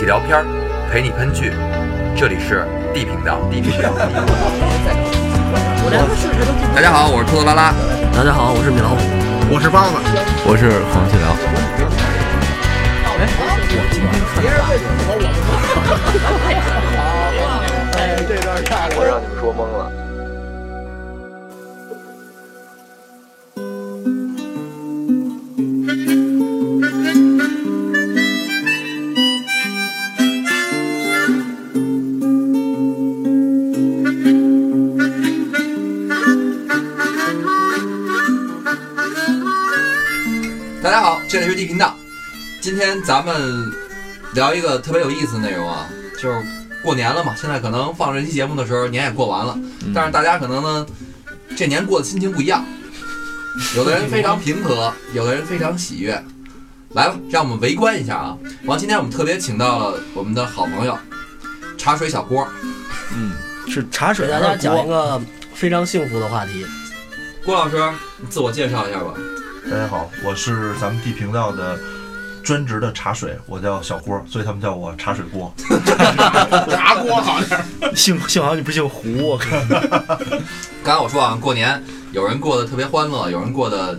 起聊片儿，陪你喷剧。这里是 D 频道。D 频道。大家好，我是兔子拉拉。大家好，我是米老虎。我是包子，我是黄继辽。我让你们说懵了。家好，这里是地频道。今天咱们聊一个特别有意思的内容啊，就是过年了嘛。现在可能放这期节目的时候，年也过完了，但是大家可能呢，这年过的心情不一样。有的人非常平和，有的人非常喜悦。来吧，让我们围观一下啊！完，今天我们特别请到了我们的好朋友茶水小郭。嗯，是茶水给大家讲一个非常幸福的话题。郭老师，你自我介绍一下吧。大家好，我是咱们地频道的专职的茶水，我叫小郭，所以他们叫我茶水锅。炸锅好像 幸幸好你不姓胡，我靠！刚才我说啊，过年有人过得特别欢乐，有人过得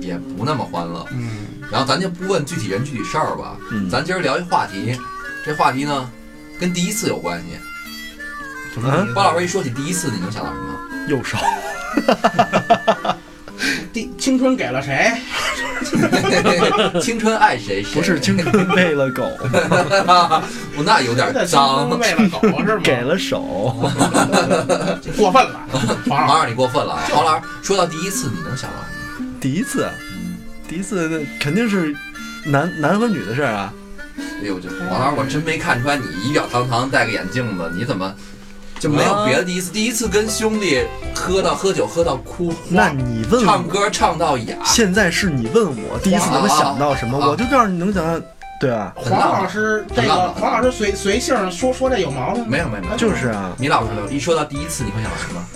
也不那么欢乐。嗯，然后咱就不问具体人具体事儿吧，嗯咱今儿聊一话题，这话题呢跟第一次有关系。嗯，包老师一说起第一次，你能想到什么？右手。第青春给了谁？青春爱谁谁。不是青春喂了狗，我 那有点脏春。为了狗是吗？给了手。过分了，黄老王老师，你过分了啊！黄老师说到第一次，你能想到什么？第一次，第一次那肯定是男男和女的事儿啊。哎呦，这王老师，我真没看出来你仪表堂堂，戴个眼镜子，你怎么就没有别的第一次？第一次跟兄弟喝到喝酒喝到哭，那你问我，唱歌唱到哑，现在是你问我第一次能想到什么，我就告诉你能想到，对啊？黄老师这个黄老师随随性说说这有毛病吗？没有没有没有，就是啊，米老师一说到第一次，你会想到什么？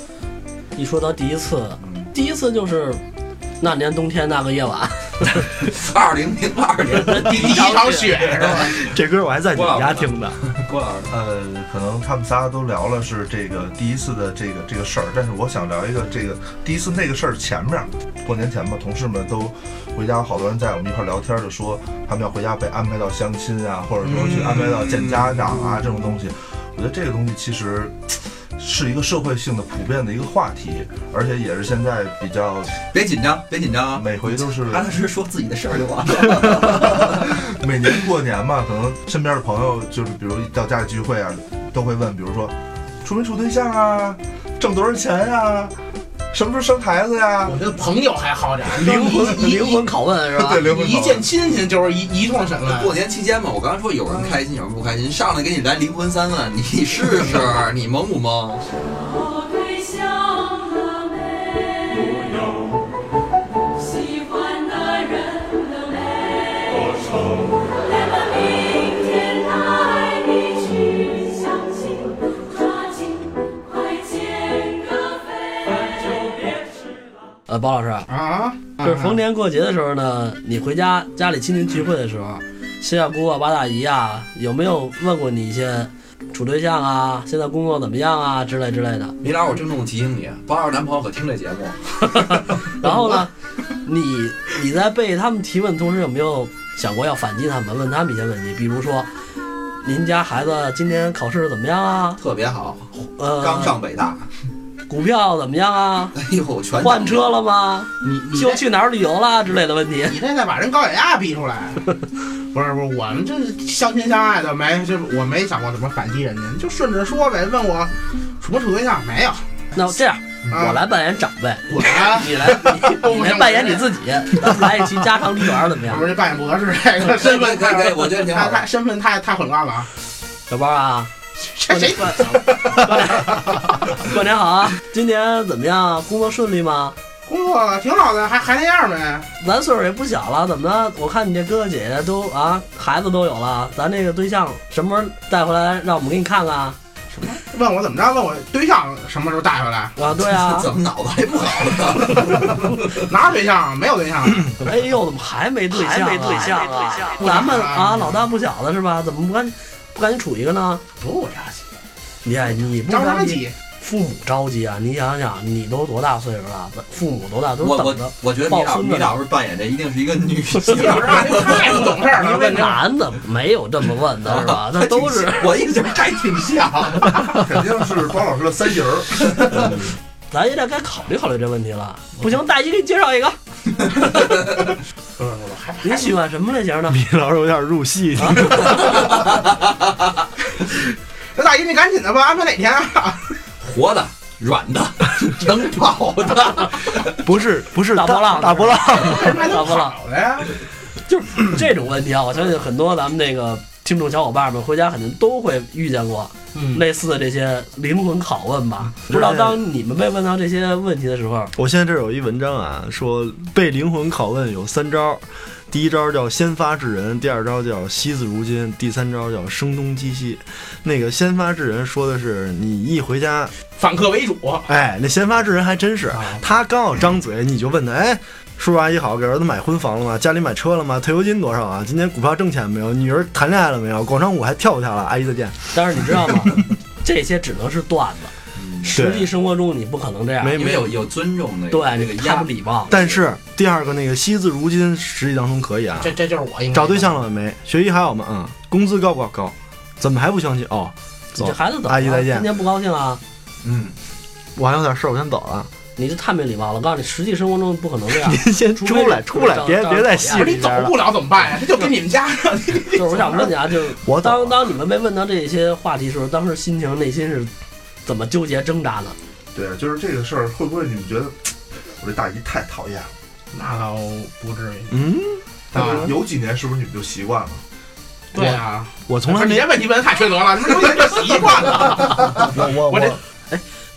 一说到第一次，嗯，第一次就是那年冬天那个夜晚，二零零二年的第第一场雪 是吧？这歌我还在你们家听的。郭老师，呃，可能他们仨都聊了是这个第一次的这个这个事儿，但是我想聊一个这个第一次那个事儿前面，过年前吧，同事们都回家，好多人在我们一块儿聊天，就说他们要回家被安排到相亲啊，或者说去安排到见家长啊这种东西。我觉得这个东西其实是一个社会性的普遍的一个话题，而且也是现在比较别紧张，别紧张啊！每回都是踏踏实实说自己的事儿就完了。每年过年嘛，可能身边的朋友就是，比如到家里聚会啊，都会问，比如说处没处对象啊，挣多少钱呀、什么时候生孩子呀？我觉得朋友还好点儿，灵魂灵魂拷问是吧？对，灵魂拷问一见亲戚就是一一通审问。过年期间嘛，我刚才说有人开心，有人不开心，上来给你来灵魂三问，你试试，你蒙不蒙？呃，包老师，啊，就是逢年过节的时候呢，你回家家里亲戚聚会的时候，七大姑啊、八大姨啊，有没有问过你一些处对象啊、现在工作怎么样啊之类之类的？米老师，我郑重提醒你，包老师男朋友可听这节目。然后呢，你你在被他们提问的同时，有没有想过要反击他们，问他们一些问题？比如说，您家孩子今年考试怎么样啊？特别好，呃，刚上北大，股票怎么样啊？哎呦，全换车了吗？你你就去哪儿旅游啦之类的问题。你这再把人高血压逼出来，不是不是，我们这是相亲相爱的，没这我没想过怎么反击人家，就顺着说呗。问我处不处对象没有？那这样，啊我来扮演长辈，滚！你来你你来扮演你自己，咱 们来一期家长里短怎么样不？是这扮演博士这个身份可以可以我觉得挺好太太身份太太混乱了啊！小包啊，这谁过年 过年好啊！今年怎么样？工作顺利吗？工作挺好的，还还那样呗。咱岁数也不小了，怎么着？我看你这哥哥姐姐都啊，孩子都有了，咱这个对象什么时候带回来，让我们给你看看？什么问我怎么着？问我对象什么时候带回来？啊，对啊，怎么脑子还不好呢？哪有对象？没有对象。哎呦，怎么还没对象、啊？还没对象啊咱们啊，老大不小的是吧？怎么不看不赶紧处一个呢？不着急，你看你不着啥急，父母着急啊！你想想，你都多大岁数了？父母多大都我我等着。我觉得米老抱孙子米老师扮演的一定是一个女性。啊，这太不懂事儿了，因为问这男的没有这么问的，是吧？那都是我印象还挺像。肯定是包老师的三姨儿。咱也得该考虑考虑这问题了。不行，大姨给你介绍一个，不是不是，还你喜欢什么类型的？米老师有点入戏，那大姨你赶紧的吧，安排哪天啊？活的、软的、能跑的，不是不是大波浪大波浪，大波浪好的呀。就是这种问题啊，我相信很多咱们那个听众小伙伴们回家肯定都会遇见过嗯，类似的这些灵魂拷问吧。不知道当你们被问到这些问题的时候，我现在这儿有一文章啊，说被灵魂拷问有三招，第一招叫先发制人，第二招叫惜字如金，第三招叫声东击西。那个先发制人说的是你一回家，反客为主。哎，那先发制人还真是，啊他刚要张嘴，你就问他，哎。叔叔阿姨好，给儿子买婚房了吗？家里买车了吗？退休金多少啊？今年股票挣钱没有？女儿谈恋爱了没有？广场舞还跳不跳了？阿姨再见。但是你知道吗？这些只能是段子，实际生活中你不可能这样，没因为有有尊重的，对这个压不礼貌。但是第二个那个惜字如金，实际当中可以啊。这这就是我应该找对象了没？学习还好吗？嗯。工资高不高？高。怎么还不相亲？哦，走？阿姨再见今天不高兴啊？嗯，我还有点事儿，我先走了。你这太没礼貌了！我告诉你，实际生活中不可能这样。您 先出来，出来，别找别在找戏不是你走。不了怎么办呀？这就给你们家上。就是我想问你啊，就是我。当当你们被问到这些话题的时候，当时心情内心是怎么纠结挣扎的？对，就是这个事儿，会不会你们觉得我这大姨太讨厌了？那倒不至于。嗯，但是有几年是不是你们就习惯了？对啊，我从来没问题问的太缺德了，你们有点就习惯了。我我我这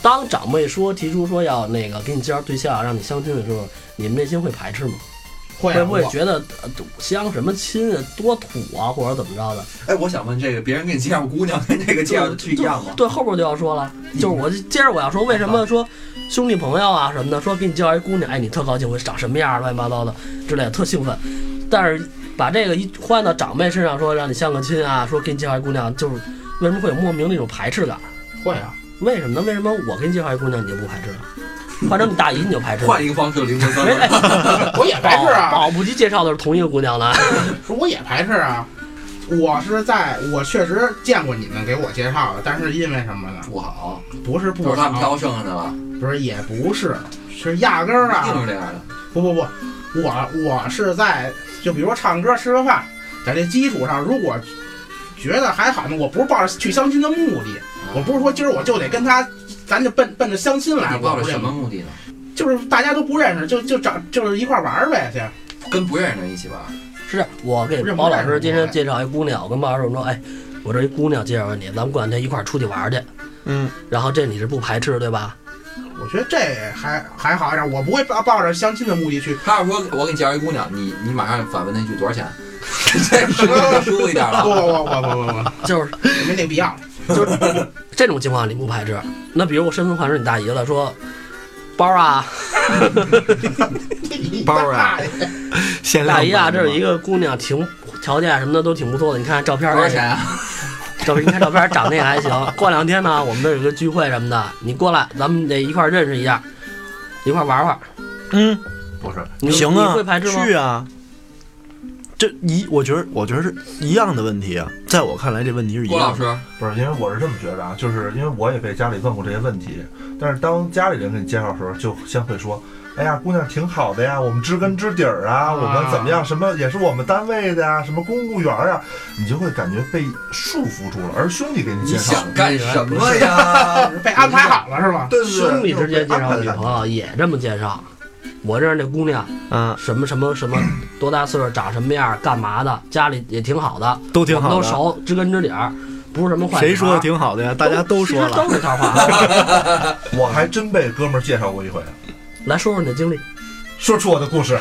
当长辈说提出说要那个给你介绍对象，让你相亲的时候，你们内心会排斥吗？会不会觉得呃相什么亲啊，多土啊，或者怎么着的？哎，我想问这个，别人给你介绍姑娘跟这个介绍的是一样吗？对，后边就要说了，就是我接着我要说，为什么说兄弟朋友啊什么的，说给你介绍一姑娘，哎，你特高兴，我长什么样，乱七八糟的之类的，特兴奋。但是把这个一换到长辈身上，说让你相个亲啊，说给你介绍一姑娘，就是为什么会有莫名的一种排斥感？会啊，为什么呢？为什么我给你介绍一姑娘你就不排斥了？换成你大姨你就排斥？换一个方式，灵魂三 我也排斥啊，保不齐介绍的是同一个姑娘呢。说 我也排斥啊。我是在我确实见过你们给我介绍的，但是因为什么呢？不好，不是不都是他们，挑剩下的了，不是也不是，是压根儿一定是啊，这样的。不不不，我我是在就比如说唱歌吃个饭，在这基础上，如果觉得还好呢，我不是抱着去相亲的目的，我不是说今儿我就得跟他，咱就奔奔着相亲来，你抱着什么目的呢？就是大家都不认识，就就找就是一块儿玩儿呗，去。跟不认识的人一起玩。是我给包老师今天介绍一姑娘，我跟包老师说，哎，我这一姑娘介绍你，咱们过两天一块儿出去玩儿去。嗯，然后这你是不排斥对吧？我觉得这还还好一点，我不会抱抱着相亲的目的去。他要说我给你介绍一姑娘，你你马上反问那句多少钱？这 是不是舒服一点不了？不不不不不就是不，没那必要。就是这种情况你不排斥。那比如我身份换成你大姨了，说包啊，包啊 限量大姨啊，这有一个姑娘挺条件什么的都挺不错的，你看照片儿，多少钱啊？照片，你看照片长得也还行。过两天呢，我们这有个聚会什么的，你过来，咱们得一块儿认识一下，一块儿玩玩。嗯，不是，你行啊，你会排斥吗？去啊。这一，我觉得，我觉得是一样的问题啊。在我看来，这问题是一郭老样的。师，不是，因为我是这么觉得啊，就是因为我也被家里问过这些问题，但是当家里人给你介绍的时候，就先会说，哎呀，姑娘挺好的呀，我们知根知底儿啊，我们怎么样，什么也是我们单位的呀，什么公务员啊，你就会感觉被束缚住了。而兄弟给你你介绍，想干什么呀？被安排好了是吧？对对对，兄弟之间介绍女朋友也这么介绍。我认识那姑娘，嗯，什么什么什么，多大岁数，长什么样，干嘛的，家里也挺好的，都挺好的。都熟，知根知底儿，不是什么坏。谁说的？挺好的呀？大家都说了。都是套话。我还真被哥们儿介绍过一回，来说说你的经历。说出我的故事。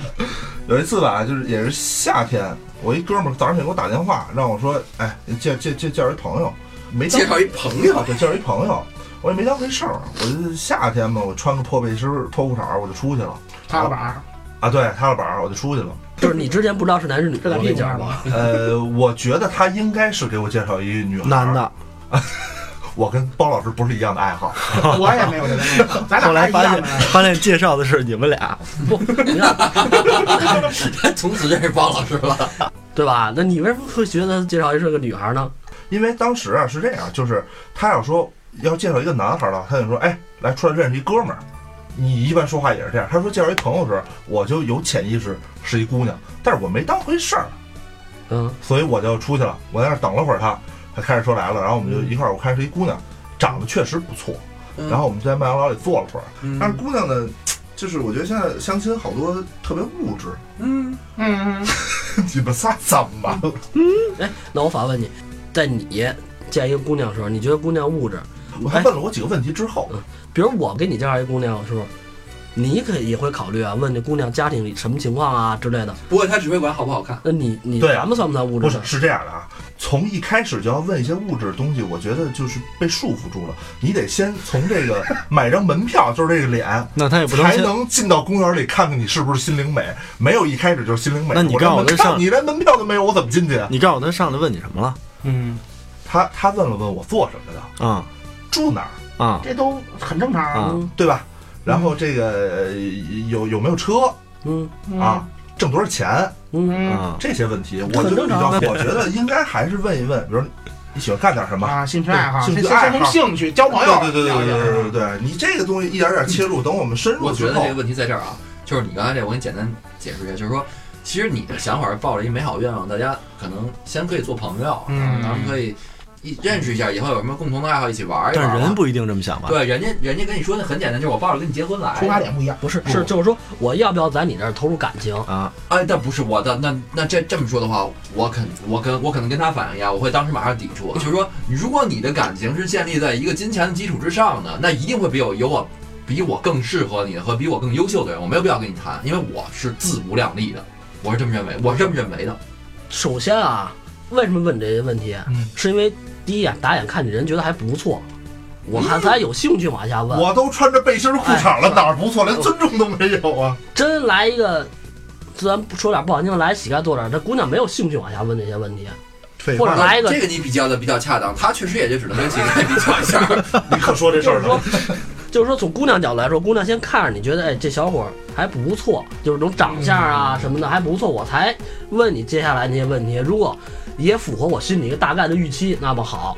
有一次吧，就是也是夏天，我一哥们儿早上起来给我打电话，让我说，哎，介介介介绍一朋友，没当介绍一朋友啊，，对，介绍一朋友，我也没当回事儿，我就夏天嘛，我穿个破背心儿、破裤衩儿，我就出去了。踏个板儿，啊，对，踏了板儿我就出去了。就是你之前不知道是男是女，是在屁股我讲上吗？呃，我觉得他应该是给我介绍一个女孩，男的，我跟包老师不是一样的爱好，我也没有这个 爱好，咱后来发现。发现介绍的是你们俩，不，你看 从此认识包老师了。对吧？那你为什么会觉得介绍一是个女孩呢？因为当时啊是这样，就是他要说要介绍一个男孩儿了，他就说，哎，来出来认识一哥们儿。你一般说话也是这样。他说介绍一朋友的时候，我就有潜意识是一姑娘，但是我没当回事儿，嗯，所以我就出去了。我在那儿等了会儿他，他开着车来了，然后我们就一块儿，我看是一姑娘，长得确实不错。嗯然后我们就在麦当劳里坐了会儿，嗯但是姑娘呢，就是我觉得现在相亲好多特别物质，嗯，嗯，你们仨怎么了？哎，那我反问你，在你见一个姑娘的时候，你觉得姑娘物质？我还问了我几个问题之后，比如我给你介绍一姑娘的时候，你可也会考虑啊，问这姑娘家庭里什么情况啊之类的。不过她只会管好不好看。那你你对啊咱们算不算物质？不是是这样的啊，从一开始就要问一些物质的东西，我觉得就是被束缚住了。你得先从这个 买张门票，就是这个脸，那他也不能先才能进到公园里看看你是不是心灵美。没有一开始就是心灵美，那你告诉我这上你连门票都没有，我怎么进去啊？你告诉我他上来问你什么了？嗯，他他问了问我做什么的，啊住哪儿啊？这都很正常啊，对吧？然后这个有有没有车？嗯啊，挣多少钱？嗯，这些问题我就比较，我觉得应该还是问一问，比如你喜欢干点什么啊？兴趣爱好，兴趣爱好，兴趣交朋友，对对对对对对，你这个东西一点点切入，等我们深入，我觉得这个问题在这儿啊，就是你刚才这，我给你简单解释一下，就是说。其实你的想法是抱着一美好愿望，大家可能先可以做朋友，嗯，然后可以一认识一下，以后有什么共同的爱好一起玩一玩。但是人不一定这么想吧？对，人家人家跟你说的很简单，就是我抱着跟你结婚来。出发点不一样。不是是就是说我要不要在你这儿投入感情？啊，哎，那不是我的，那那这这么说的话，我肯我跟我可能跟他反应一样，我会当时马上抵触。就是说，如果你的感情是建立在一个金钱的基础之上的，那一定会比我有我比我更适合你的和比我更优秀的人，我没有必要跟你谈，因为我是自不量力的，我是这么认为，我是这么认为的。首先啊，为什么问这些问题？嗯是因为第一眼打眼看你人觉得还不错，我看咱有兴趣往下问。我都穿着背心裤衩了，哎哪儿不错，连尊重都没有啊！真来一个，咱说点不好听的，来乞丐坐这儿，这姑娘没有兴趣往下问这些问题。或者来一个这个你比较的比较恰当，他确实也就只能跟乞丐比较一下。你可说这事儿就是说了。，就是说从姑娘角度来说，姑娘先看着你觉得，哎，这小伙还不错，就是这种长相啊什么的还不错，我才问你接下来那些问题。如果也符合我心里一个大概的预期，那么好，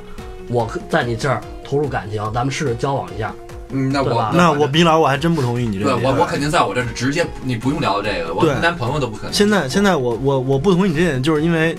我在你这儿投入感情，咱们试着交往一下。嗯，那我那我比老我还真不同意你这个。对我我肯定在我这儿直接你不用聊这个，我对跟男朋友都不可能。现在现在我我我不同意你这点，就是因为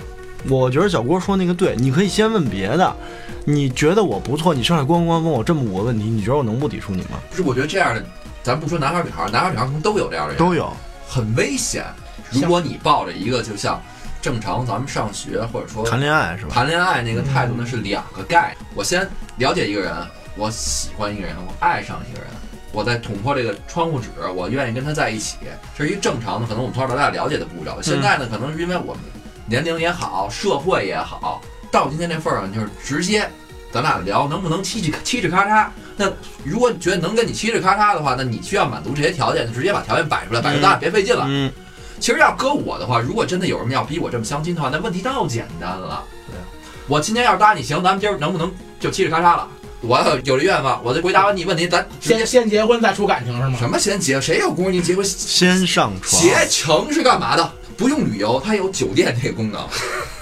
我觉得小郭说那个对，你可以先问别的，你觉得我不错，你上来咣咣问我这么五个问题，你觉得我能不抵触你吗？不是，我觉得这样的，咱不说男孩儿女孩儿，男孩儿女孩儿可能都有这样的人，都有，很危险。如果你抱着一个就像正常咱们上学或者说谈恋爱是吧？谈恋爱那个态度，呢是两个概念。我先了解一个人，我喜欢一个人，我爱上一个人，我再捅破这个窗户纸，我愿意跟他在一起，这是一个正常的，可能我们从小到大了解的步骤。现在呢，可能是因为我们年龄也好，社会也好，到今天这份儿上，就是直接咱俩聊能不能嘁嘁嘁哧咔嚓。那如果你觉得能跟你嘁哧咔嚓的话，那你需要满足这些条件，就直接把条件摆出来，摆出来，咱俩别费劲了。嗯，其实要搁我的话，如果真的有人要逼我这么相亲的话，那问题倒简单了。对啊我今天要是答你行，咱们今儿能不能就嘁哩咔嚓了？我要有这愿望，我就回答完你问题，咱先先结婚再出感情是吗？什么先结？谁有功夫你结婚？先上床，携程是干嘛的？不用旅游，它有酒店这个功能，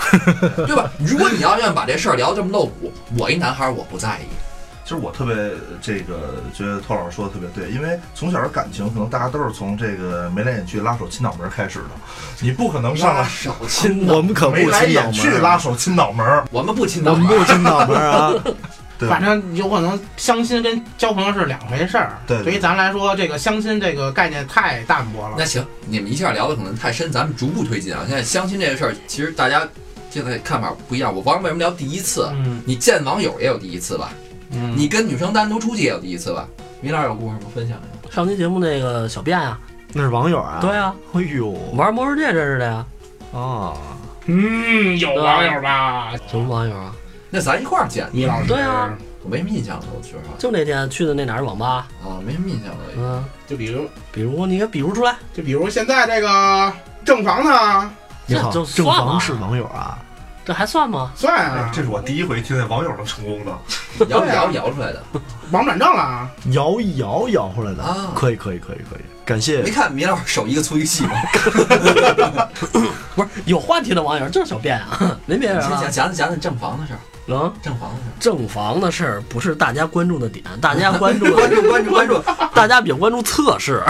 对吧？如果你要愿意把这事儿聊这么露骨，我一男孩儿我不在意。其实我特别这个觉得托老师说的特别对，因为从小的感情可能大家都是从这个眉来眼去、拉手亲脑门开始的，你不可能上来手亲我们可不亲脑来眼去门，拉手亲脑门儿，我们不亲的，我们不亲脑门儿啊。对反正有可能相亲跟交朋友是两回事儿。对对对于咱来说，这个相亲这个概念太淡薄了那。行，你们一下聊的可能太深，咱们逐步推进啊。现在相亲这个事儿，其实大家现在看法不一样。我光为什么聊第一次？嗯你见网友也有第一次吧？嗯，你跟女生单独出去也有第一次吧？米老师有故事吗？分享一下。上期节目那个小便啊、那是网友啊？对啊，哎呦，玩魔兽世界认识的呀，哦，嗯，有网友吧？什么网友啊？那咱一块儿见，米老师，对啊。我没什么印象了，我说实话。就那天去的那哪儿网吧，啊，没什么印象了。嗯，就比如。比如你给比如出来，就比如现在这个正房呢，你好，正房是网友啊，这还算吗？算啊，这是我第一回听见网友能成功的。摇一摇摇出来的，王转账了啊，摇一摇摇回来的啊，可以可以可以可以，感谢没看米老师手一个粗一个细吗？不是有话题的网友就是小便啊，没别人先讲了。讲讲讲正房的事儿，能正房的事儿。正房的事儿不是大家关注的点，大家关注的，关注关注关注，大家比较关注测试，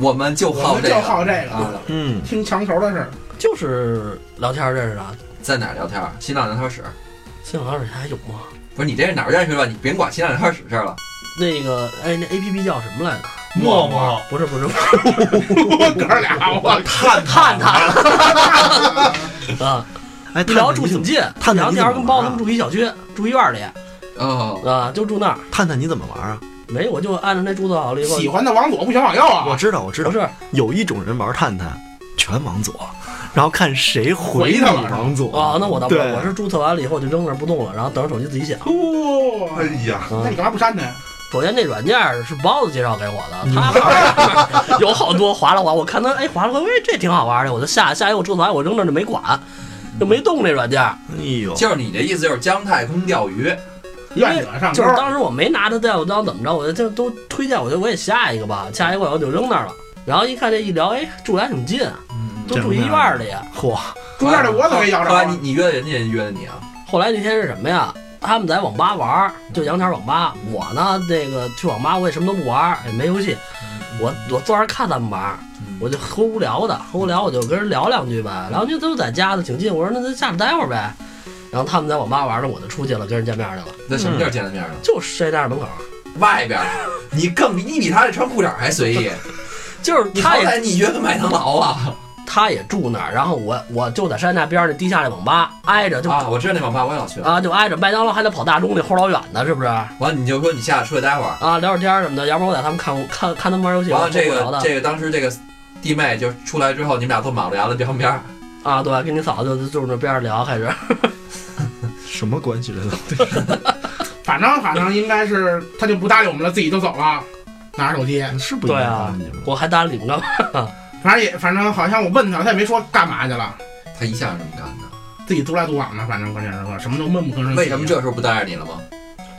我们就好这个好这个，啊，嗯，听墙头的事儿。就是聊天认识的。在哪儿聊天儿？新浪聊天室。新浪聊天室还有吗？不是你这是哪儿认识的？你别管新浪聊天室事儿了。那个哎，那 A P P 叫什么来着？陌陌不是不是，我哥俩，我探探探 啊，哎，一聊住挺近，探探聊天你怎么玩啊跟包他们住一小区，住一院里哦，啊，就住那儿。探探你怎么玩啊？没，我就按照那注册好了以后，喜欢的往左不选往右啊，我知道我知道不，是有一种人玩探探全往左，然后看谁回你往左啊，那我倒不是，对。我是注册完了以后就扔那儿不动了，然后等着手机自己响。哦，哎呀，啊那你干嘛不删它呀？首先那软件是包子介绍给我的，他 有好多划拉划，我看他哎划拉划，哎这挺好玩的，我就下下一个我注册完我扔那儿就没管，就没动这软件，哎呦，就是你的意思就是姜太公钓鱼，因为愿者上钩就是当时我没拿它在我当怎么着，我就就都推荐，我就我也下一个吧，下一个我就扔那儿了。然后一看这一聊，哎，住的还挺近，嗯，都住一院儿里。嚯，中间这我怎么没摇着啊？后来你你约的人家，人约的你啊？后来那天是什么呀？他们在网吧玩儿，就阳台网吧。我呢，这个去网吧我也什么都不玩儿，也没游戏，我我坐那儿看他们玩儿，我就齁无聊的，齁无聊我就跟人聊两句呗，聊两句都在家的挺近，我说那咱下边待会儿呗。然后他们在网吧玩呢，我就出去了，跟人见面去了，在什么地儿见的面呢？就睡那儿门口，外边儿，你更比你比他这穿裤衩还随意，就是你好他也歹你约个麦当劳啊！他也住那儿，然后我我就在山下边儿那地下那网吧挨着就啊，我知道那网吧我也老去。啊，就挨着麦当劳还得跑大钟里齁老远呢，是不是？完了你就说你下去出去待会儿，啊，聊会儿天儿什么的，要不然我在他们看看看他们玩游戏，完了这个这个当时这个弟妹就出来之后，你们俩坐马路牙子旁边儿，啊，对，跟你嫂子就就住那边儿聊，开始 什么关系这都？反正反正应该是他就不搭理我们了，自己就走了，拿着手机。是不应该对啊你们我还搭理你们干嘛？反正也反正好像我问他，他也没说干嘛去了，他一向是这么干的。自己独来独往的。反正关键是说什么都闷不吭声。为什么这时候不带着你了吗？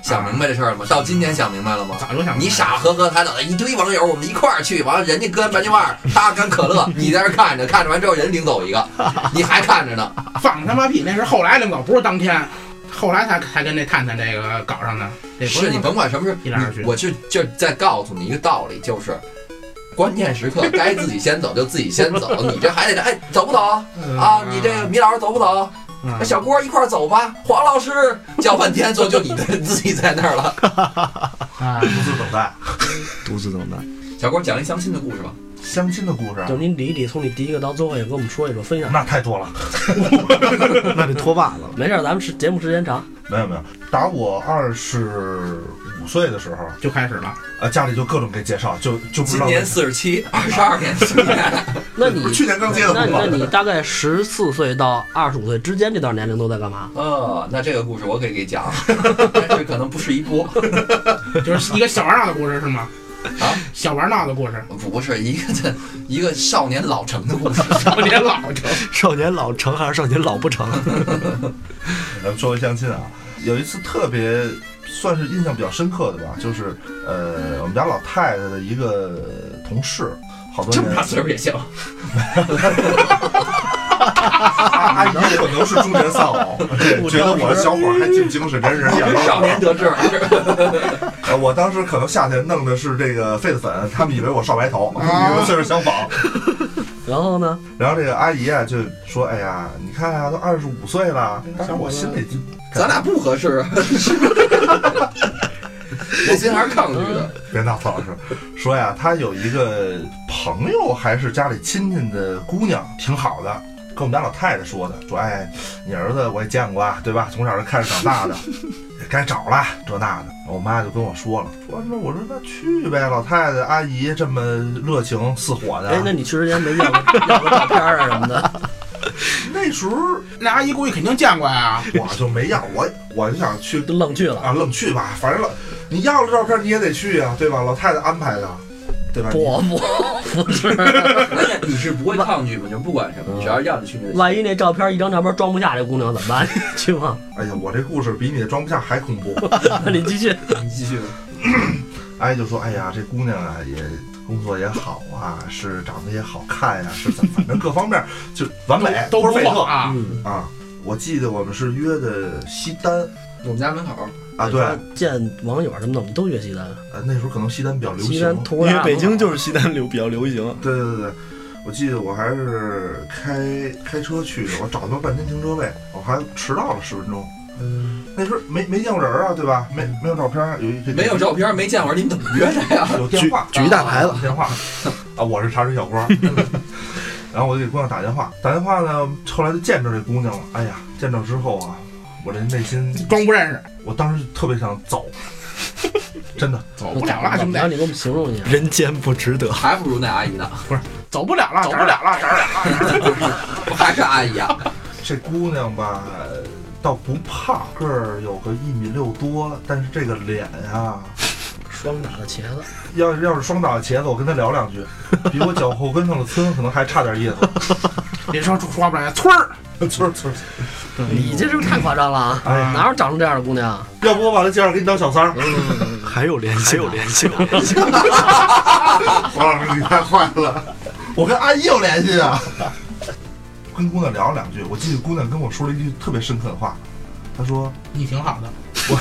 想明白这事儿了吗？到今天想明白了吗？早就想你傻呵呵，还等着一堆网友，我们一块儿去，完了人家搁白金腕儿，他干可乐，你在这儿看着，看着完之后人领走一个，你还看着呢。放他妈屁！那是后来领走，不是当天，后来才才跟那探探这个搞上的。这不是你甭管什么事，一来二去我就就再告诉你一个道理，就是关键时刻该自己先走就自己先走，你这还得哎走不走啊？你这个米老师走不走？嗯小郭一块儿走吧。黄老师叫半天，最后就你的自己在那儿了。啊，独自等待。独自等待。小郭讲一相亲的故事吧。相亲的故事啊就您理一理，从你第一个到最后也跟我们说一说，分享。那太多了。那得脱袜子了。没事儿，咱们时节目时间长，没有没有，打我二十五岁的时候，就开始了。呃，家里就各种给介绍，就就不知道今年四十七，二十二年。那你去年刚结的那婚嘛。那你大概十四岁到二十五岁之间这段年龄都在干嘛？哦，那这个故事我可以给讲，但是可能不是一波，就是一个小玩闹的故事是吗？啊，小玩闹的故事，不是一个这一个少年老成的故事。少年老成。少年老成还是少年老不成？咱们说回相亲啊，有一次特别算是印象比较深刻的吧，就是呃，我们家老太太的一个同事，好多年这么大岁数也行，阿姨可能是中年丧偶，这觉得我的小伙儿还挺精神，真是 少年得志。呃，我当时可能夏天弄的是这个痱子粉，他们以为我少白头，啊 以为岁数相仿。然后呢？然后这个阿姨啊就说：“哎呀，你看啊，都二十五岁了。”当时我心里就咱俩不合适啊，内心还是抗拒的。别闹，曹老师说呀，他有一个朋友还是家里亲戚的姑娘，挺好的。跟我们家老太太说的，说哎，你儿子我也见过啊，对吧？从小就看着长大的，也该找了这那的。我妈就跟我说了，说那我说那去呗，老太太阿姨这么热情似火的，哎，那你去之前没要过要个照片啊什么的？那时候那阿姨估计肯定见过呀。我就没要，我我就想去就愣去了。啊，愣去吧，反正老你要了照片你也得去呀，对吧？老太太安排的，对吧？不不不是，你是不会抗拒吗？就不管什么，你只要要你去那个。万一那照片一张照片装不下这姑娘怎么办？去吗？哎呀，我这故事比你的装不下还恐怖。你继续。你继续吧。阿姨就说：“哎呀，这姑娘啊，也工作也好啊，是长得也好看呀、是怎反正各方面就完美，都不托尔费特错啊。嗯，啊。我记得我们是约的西单我们家门口，啊，对，见网友什么的，我们都约西单。呃，那时候可能西单比较流西行，因为北京就是西单流比较流行。对对对对，我记得我还是开开车去的，我找他妈半天停车位，我还迟到了十分钟。嗯，那时候没没见过人啊，对吧？没没有照片，有一这没有照片，没见过，你们怎么约的呀？有电话，举举一大牌子啊电话啊，我是茶水小官。然后我就给姑娘打电话，打电话呢，后来就见着这姑娘了。哎呀，见着之后啊，我这内心，装不认识，我当时就特别想走，真的。走不了了，兄弟，你给我们形容一下。人间不值得。还不如那阿姨呢，不是走不了了，走不了了，这儿不 还是阿姨啊？这姑娘吧，倒不胖，个儿有个一米六多，但是这个脸呀、双打的茄子，要是要是双打的茄子，我跟他聊两句，比我脚后跟上的村可能还差点意思。别说说不来，村儿 村儿村儿，你这是不是太夸张了啊？哎呀哪有长成这样的姑娘？要不我把她介绍给你当小三儿？还有联系，还有联系。黄老师，你太坏了！我跟阿姨有联系啊。跟姑娘聊了两句，我记得姑娘跟我说了一句特别深刻的话，她说你挺好的，：“我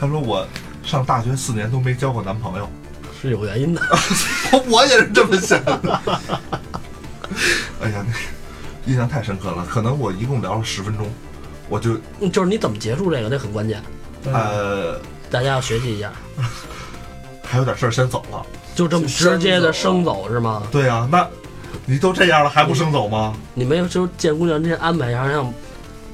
她说我上大学四年都没交过男朋友。是有原因的。我也是这么想的。哎呀，那印象太深刻了。可能我一共聊了十分钟，我就就是你怎么结束这个，那很关键，呃大家要学习一下。还有点事儿先走了。就这么直接的生走是吗？对呀、那你都这样了还不生走吗？你没有就见姑娘之前安排一下，让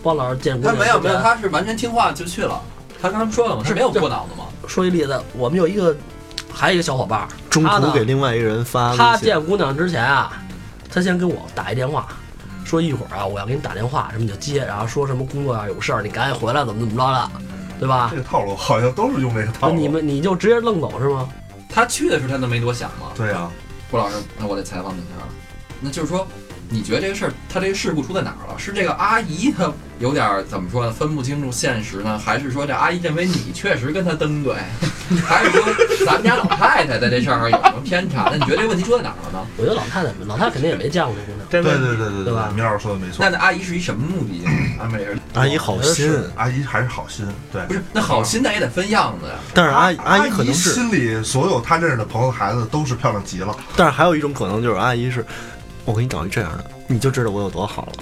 包老师见姑娘。他没有没有，他是完全听话就去了。他刚才说了吗？是没有过脑子吗。说一例子，我们有一个还有一个小伙伴儿，中他呢途给另外一个人发微信他见姑娘之前啊，他先跟我打一电话，说一会儿啊我要给你打电话，什么你就接，然后说什么工作要有事儿，你赶紧回来，怎么怎么着的，对吧这？个套路好像都是用这个套路。你们你就直接愣走是吗？他去的时候他都没多想吗。对呀、郭老师，那我得采访你一下了。那就是说，你觉得这个事儿，他这个事故出在哪儿了？是这个阿姨她有点儿怎么说呢，分不清楚现实呢，还是说这阿姨认为你确实跟她登对，还是说咱们家老太太在这事儿上有什么偏差？那你觉得这个问题出在哪儿了呢？我觉得老太太老太太肯定也没见过这姑娘，对对对对对对吧米老师说的没错那。那阿姨是一什么目的 安排这个？阿姨好心，阿姨还是好心，对。不是，那好心那也得分样子呀。但是阿姨阿姨可能是，心里所有她认识的朋友孩子都是漂亮极了。但是还有一种可能就是阿姨是，我给你找一这样的，你就知道我有多好了。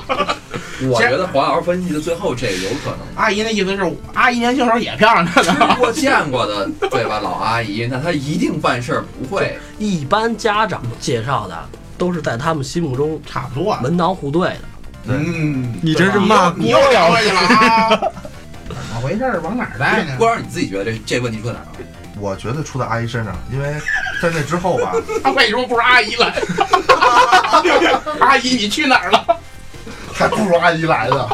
我觉得黄老师分析的最后这个有可能。阿姨那意思是，阿姨年轻时候也漂亮着吃呢。过见过的，对吧？老阿姨，那她一定办事儿不会。一般家长介绍的都是在他们心目中差不多，门当户对的。嗯，你这是骂你又聊回去了啊？怎么回事儿？往哪儿带呢？郭老师，你自己觉得这这问题出在哪儿了？我觉得出在阿姨身上，因为在那之后吧，他为什么不是阿姨来？阿姨，你去哪儿了？还不如阿姨来的。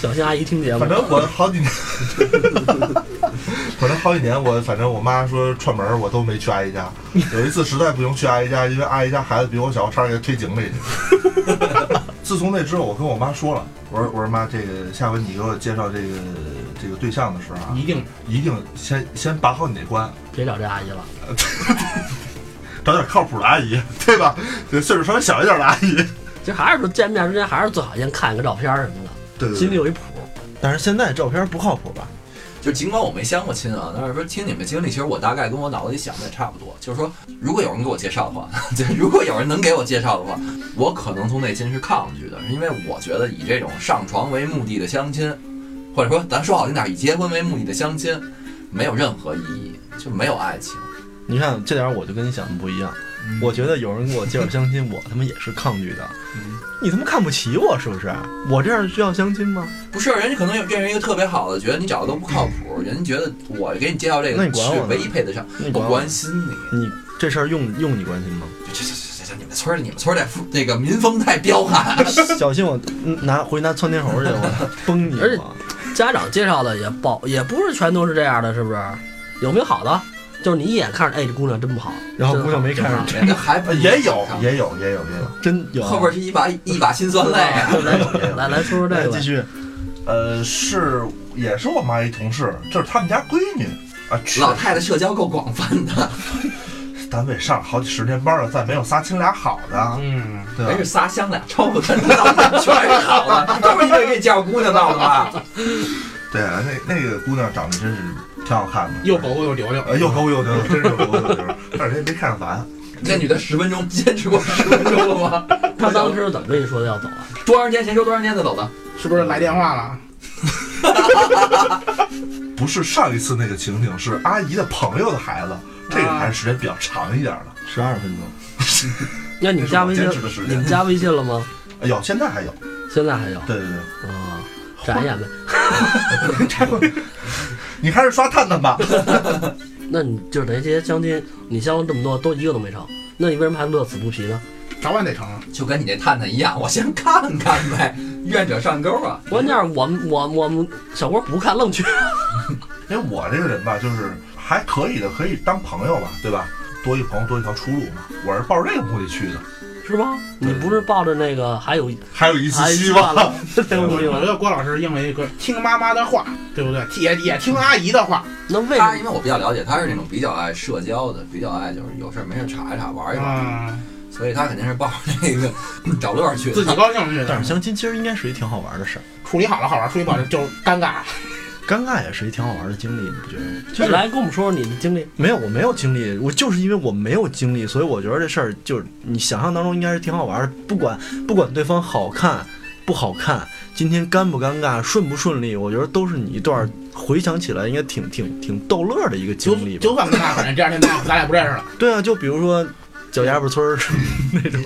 小心阿姨听节目反。正我好几年，反正好几年我反正我妈说串门我都没去阿姨家。有一次实在不用去阿姨家，因为阿姨家孩子比我小，差点给推井里去。自从那之后，我跟我妈说了，我说我说妈，这个下回你给我介绍这个这个对象的时候啊，一定一定先先把好你那关，别找这阿姨了，找点靠谱的阿姨，对吧？这岁数稍微小一点的阿姨。其实还是说见面之前还是最好先看一个照片什么的，对对对，心里有一谱。但是现在照片不靠谱吧？就尽管我没相过亲啊，但是说听你们经历，其实我大概跟我脑子里想的也差不多。就是说，如果有人给我介绍的话，就如果有人能给我介绍的话，我可能从内心是抗拒的，因为我觉得以这种上床为目的的相亲，或者说咱说好听点，以结婚为目的的相亲，没有任何意义，就没有爱情。你看这点我就跟你想的不一样。我觉得有人给我介绍相亲，我他妈也是抗拒的。你他妈看不起我是不是？我这样需要相亲吗？不是，人家可能有认识一个特别好的，觉得你找的都不靠谱，人家觉得我给你介绍这个那你管我呢唯一配得上，我那你管我关心你。你这事儿用用你关心吗？这这这这就你们村儿，你们村儿这那个民风太彪悍。小心我嗯拿回去拿窜天猴去，我崩你！而且家长介绍的也不也不是全都是这样的，是不是？有没有好的？就是你一眼看着，哎，这姑娘真不好，然后姑娘没看上，人家还也有也有也有也有。真有。后边是一把一把辛酸泪啊。来来来说说这个，继续，呃，是也是我妈一同事，就是他们家闺女啊，老太太社交够广泛的，单位上好几十年班了，再没有仨亲俩好的，嗯，对吧没事？仨香俩臭的，全是好的，这不是因为给你介绍姑娘闹的吧？对，那那个姑娘长得真是挺好看的，又狗又丢丢，呃，又狗又溜，真是又高又溜，但是人没看上咱。那女的十分钟坚持过十分钟了吗？她当时怎么跟你说的要走啊？多长时间？谁说多长时间才走的？是不是来电话了？不是上一次那个情景，是阿姨的朋友的孩子，这个还是时间比较长一点的。十二分钟，那你们加微信这是我坚持的时，间你们加微信了吗？哎有，现在还有。现在还有对对对，啊？眨眼呗。你还是刷探探吧。那你就是等于这些相亲，你相了这么多，都一个都没成，那你为什么还乐此不疲呢？早晚得成啊。就跟你那探探一样，我先看看呗，愿者上钩啊。关键是我们我我们小郭不看愣去，因为我这个人吧，就是还可以的，可以当朋友吧，对吧？多一朋友多一条出路嘛。我是抱着这个目的去的，是吗？你不是抱着那个还有还有一还丝希望。了？这个我目的吗？我觉得郭老师因为一个听妈妈的话，对不对？也也听阿姨的话那为什么他因为我比较了解，他是那种比较爱社交的，比较爱就是有事儿没事儿查一查玩一玩，啊，所以他肯定是抱着那个找乐儿去自己。高兴去的。但是相亲其实应该是一挺好玩的事儿，处理好了好玩，处理不好就尴尬。尴尬也是一挺好玩的经历，你不觉得吗？就是来跟我们说说你的经历。没有，我没有经历，我就是因为我没有经历，所以我觉得这事儿就是你想象当中应该是挺好玩的，不管不管对方好看不好看，今天尴不尴尬，顺不顺利，我觉得都是你一段回想起来应该挺挺挺逗乐的一个经历吧。就算跟他反正这两天咱俩咱俩不认识了，对啊，就比如说脚丫子村儿 那种，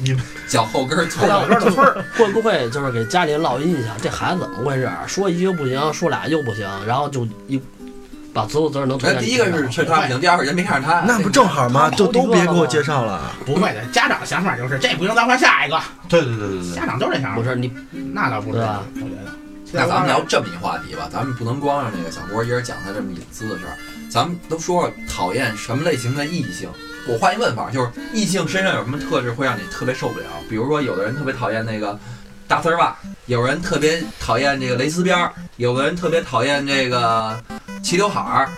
脚后跟儿这错我这的村儿，会不会就是给家里人落印象？这孩子怎么回事？说一个不行，说俩又不行，然后就一把所有责任都推第一个是是他不行，第二个人没看上他，那不正好吗？就都别给我介绍了。不会的。家长想法就是这不行，咱换下一个。对对对对对家长都这想法，不是你那倒不是对吧，我觉得。那咱们聊这么一话题吧，咱们不能光让那个小郭一人讲他这么隐私的事儿，咱们都说说讨厌什么类型的异性。我换一问法，就是异性身上有什么特质会让你特别受不了？比如说，有的人特别讨厌那个大丝袜，有人特别讨厌这个蕾丝边儿，有的人特别讨厌这个齐刘海儿。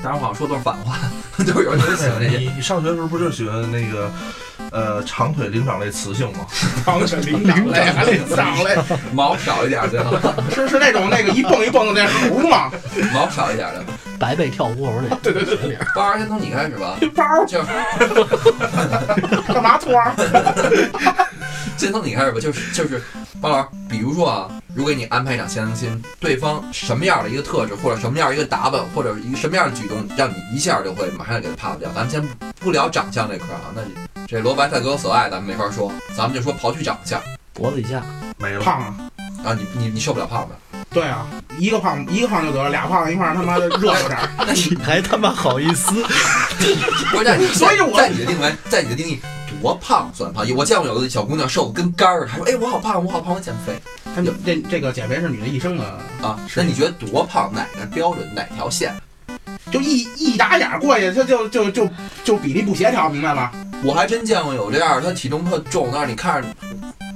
当然，我好像说都是反话，就是有人特别喜欢这些。你你上学的时候不就喜欢那个呃长腿灵长类雌性吗？长腿灵长类，还领长类，毛少一点儿最好，是是那种那个一蹦一蹦的那猴吗？毛少一点儿的。白背跳舞那对对对，包儿先从你开始吧，包儿就是 干嘛托儿？先从你开始吧，就是就是，包老师，比如说啊，如果给你安排一场相亲，对方什么样的一个特质，或者什么样一个打扮，或者一个什么样的举动，让你一下就会马上给他 pass 掉。咱们先不聊长相这块儿啊，那这罗白菜哥所爱咱们没法说，咱们就说刨去长相脖子以下，没了。胖啊！啊，你你你受不了胖的，对啊，一个胖一个胖就得了，俩胖一块儿他妈的热乎点儿。那你你还他妈好意思？不是所以我在你的定位，在你的定义。多胖算胖？我见过有的小姑娘瘦的跟杆儿似的，还说：“哎，我好胖，我好胖，我减肥他们这这个减肥是女的一生的，啊。”那你觉得多胖？哪个标准？哪条线？就一一打眼儿过去，他就就就就比例不协调，明白吗？我还真见过有这样，他体重特重，但是你看着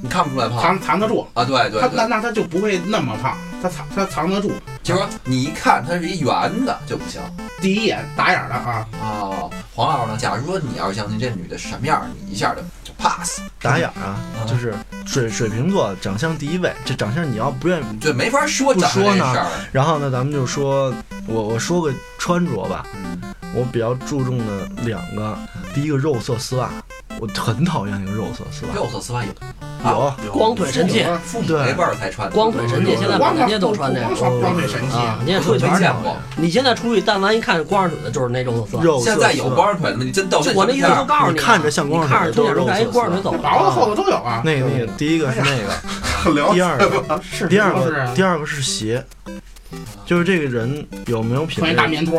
你看不出来胖藏藏得住，啊。对对他那，那他就不会那么胖，他藏他藏得住。就是说你一看它是一圆的就不行第一眼打眼儿的啊，哦。黄老师呢？假如说你要是相信这女的什么样，你一下就就 pass，打眼儿啊，就是水水瓶座长相第一位，这长相你要不愿意，就没法说不长相说呢事儿。然后呢，咱们就说我我说个穿着吧，嗯，我比较注重的两个，第一个肉色丝袜，我很讨厌那个肉色丝袜，肉色丝袜有有有光腿神器，父母那辈儿才穿的，光腿神器，现在满大街都穿这个光腿神器，啊！你也出去全是没见过。你现在出去，但凡一看光着腿的，就是那肉色丝袜。肉色现在有丝袜光着腿的吗？你真逗就我那意思就告诉你看着像光着腿都是肉色丝袜光着腿走薄的厚的都有啊。那个那个，第一个是那个。第二个是第二个第二个是鞋，就是这个人有没有品味，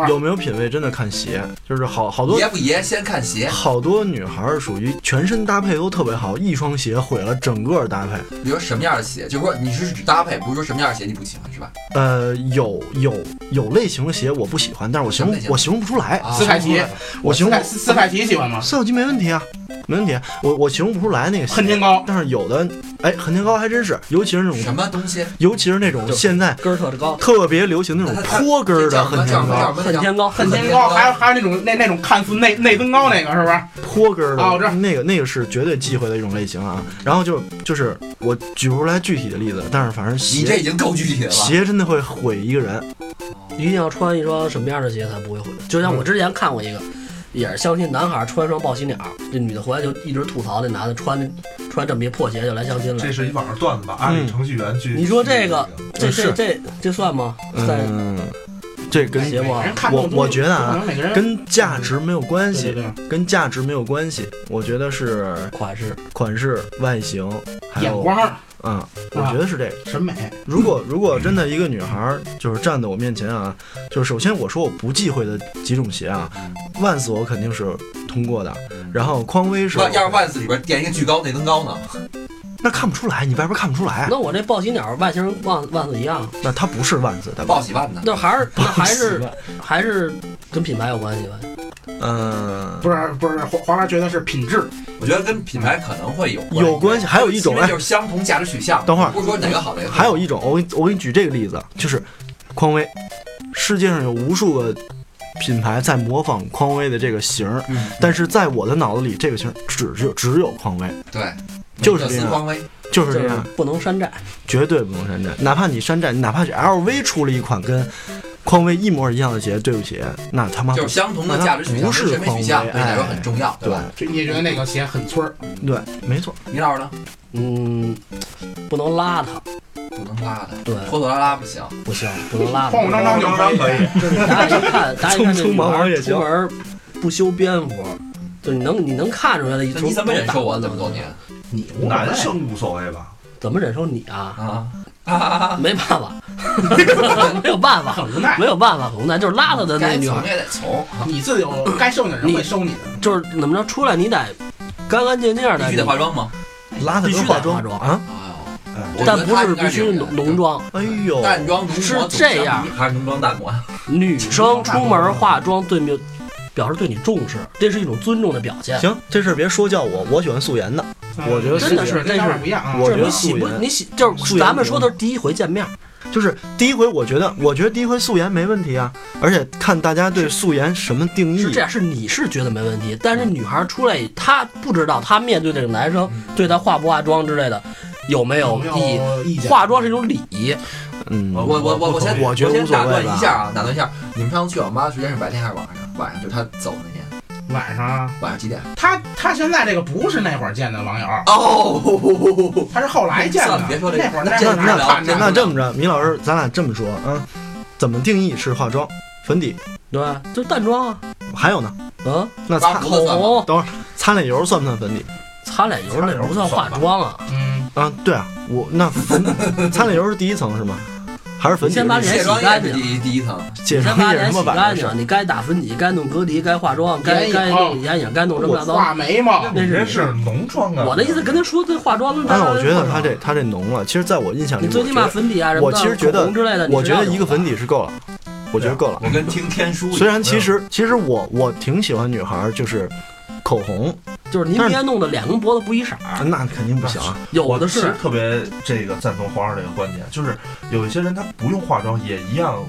有没有品味真的看鞋，就是好好多爷不爷先看鞋，好多女孩儿属于全身搭配都特别好，一双鞋毁了整个搭配。比如什么样的鞋，就是说你是指搭配，不是说什么样的鞋你不喜欢是吧？呃，有有有类型的鞋我不喜欢，但是我形容我形容不出来。啊斯凯奇，我形容斯斯凯奇喜欢吗？斯凯奇没问题啊，没问题。我我形容不出来那个鞋恨天高，但是有的哎，恨天高还真是，尤其是那种什么东西？尤其是那种现在跟儿特高，特别流行那种坡跟儿的恨天高恨天高，恨天高，还有还有那种那那种看似内内增高那个是不是？坡跟儿啊我知道的那个那个是绝对忌讳的一种类型啊。然后就就是我举不出来具体的例子，但是反正鞋你这已经够具体了。鞋真的会毁一个人。一定要穿一双什么样的鞋才不会毁？就像我之前看过一个，也是相亲，男孩穿双报喜鸟，这女的回来就一直吐槽那男的穿穿这么一破鞋就来相亲了这。是一网上段子吧？程序员去，你说这个这这这这算吗？在嗯，这跟鞋我我觉得啊跟价值没有关系，跟价值没有关系。我觉得是款式，款式、外形，还有眼光嗯，我觉得是这个。审美，如果如果真的一个女孩儿就是站在我面前啊，就是首先我说我不忌讳的几种鞋啊，万斯我肯定是通过的，然后匡威是万要是万斯里边垫一个巨高内增高呢？那看不出来，你外边看不出来，那我这报喜鸟外形跟万万子一样，那它不是万斯，它报喜万呢？那还是那还是还是跟品牌有关系吧？嗯，不是不是，黄黄老觉得是品质，我觉得跟品牌可能会有有关系。还有一种哎，因为就是相同价值取向。等会儿不是说哪个好哪个坏还有一种，我给你我给你举这个例子，就是匡威，世界上有无数个品牌在模仿匡威的这个型儿，嗯但是在我的脑子里，这个型儿只有只有匡威，对，就是这样就是这样，不能山寨。绝对不能山寨。哪怕你山寨，哪怕是 LV 出了一款跟匡威一模一样的鞋，对不起，那他妈就是相同的价值取向不是匡威对你来说哎很重要，对吧？就你觉得那个鞋很村儿，对，没错。你老师呢？嗯，不能邋遢，不能邋遢，对，拖拖拉拉不行。不行，不能邋遢。慌慌张张就可以。大家一看，大家一看这匆忙忙也行出门不修边幅，就你能你能看出来的。那你怎么忍受我这么多年你无所谓男生无所谓吧？怎么忍受你啊？啊？啊！没办法，没有办法，很无奈没。有办法，很无奈。就是邋遢的那女孩，也得从，啊你自己有 该收你的人会收你的，就是怎么着出来你得干干净净的，必须得化妆吗？邋遢必须化妆得化妆啊！哎呦，但不是必须浓浓妆。哎呦，淡妆浓是抹这样还是浓妆淡抹呀？女生出门化妆对面表示对你重视，这是一种尊重的表现。行，这事儿别说教我，我喜欢素颜的。我觉得真的是这是不一样啊。我觉得这你喜素颜不你喜就是咱们说的是第一回见面，就是第一回，我觉得，我觉得第一回素颜没问题啊，而且看大家对素颜什么定义是这。样，是你是觉得没问题，但是女孩出来，她不知道她面对这个男生对她化不化妆之类的有没有有意义。化妆是一种礼仪，嗯，我我我我先我觉得先打断一下啊，打断一下，你们上次去网吧时间是白天还是晚上？晚上就是他走的那天，晚上啊，晚上几点？他他现在这个不是那会儿见的网友，哦，他是后来见的。别说这那会儿那在哪儿这个看着？那这么着，米老师，咱俩这么说啊，怎么定义是化妆？粉底，对吧？就淡妆啊，还有呢？嗯，那擦刮胡子算吗？红、等会儿擦脸油算不算粉底？擦脸油那不算化妆啊。嗯，啊，对啊，我那粉擦脸油是第一层是吗？还是粉底？先把脸洗干净第一第一层，先把脸洗？干净你该打粉底，该弄隔离，该化妆，该该弄眼影，该弄什么乱七八糟。画眉毛，那是是浓妆啊！我的意思跟他说这化妆的，但是我觉得他这他这浓了。其实，在我印象里，你最起码粉底啊什么的，我其实觉得我觉得一个粉底是够了，我觉得够了。我跟听天书。虽然其实其实我我挺喜欢女孩儿就是口红，就是您别弄得脸跟脖子不一色儿，那肯定不行啊。有的是特别这个赞同黄二这个观点，就是有一些人他不用化妆也一样，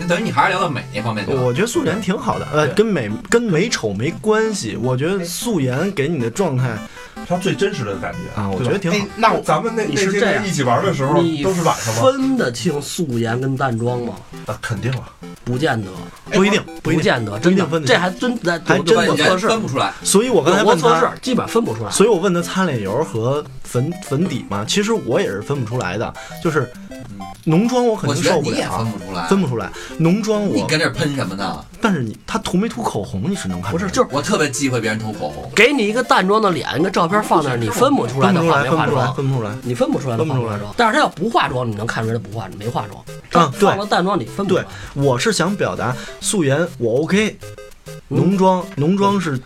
那等于你还是聊到美那方面去了。我觉得素颜挺好的，呃，跟美跟美丑没关系。我觉得素颜给你的状态它最真实的感觉啊，我觉得挺好哎。，那我咱们那你那是这样些人一起玩的时候你都是晚上吗？分得清素颜跟淡妆吗？啊，肯定了。不见得，不一定，不一定。见得，真的不一定分，这还真在还真我测试，分不出来。所以我刚才我问他，测试基本分不出来。所以我问他擦脸油和粉粉底嘛，其实我也是分不出来的，就是浓妆我肯我定觉得你也受不了，分不出来，分不出来。浓妆我，你跟这儿喷什么呢？但是你他涂没涂口红你是能看出来的，不是，就是我特别忌讳别人涂口红。给你一个淡妆的脸，一个照片放那儿，你分不出来的化分不出来，没化分不出来，妆，分不出来。你分不出来的分不出来。但是他要不化妆，你能看出来他不化没化妆。嗯对放了淡妆你分不出对来。，我是想表达素颜我 OK，浓妆浓妆是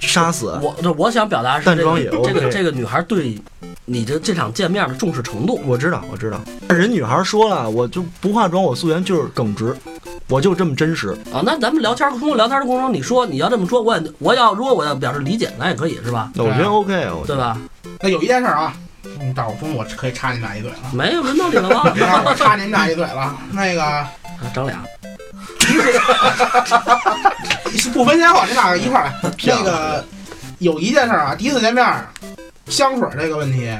杀死。我这我想表达是这个淡妆也这个这个女孩对你这这场见面的重视程度。我知道，我知道。人女孩说了，我就不化妆，我素颜就是耿直，我就这么真实。啊，那咱们聊天通过聊天的过程中，你说你要这么说，我也我要如果我要表示理解，咱也可以是吧？那我觉得 OK，我对吧？那有一件事儿啊，嗯，到我中午我可以插你们俩一嘴了。没有轮到你了吗？啊我插你们俩一嘴了。那个啊长俩，不分先后，你俩一块儿 来。那个有一件事儿啊，第一次见面儿，香水这个问题，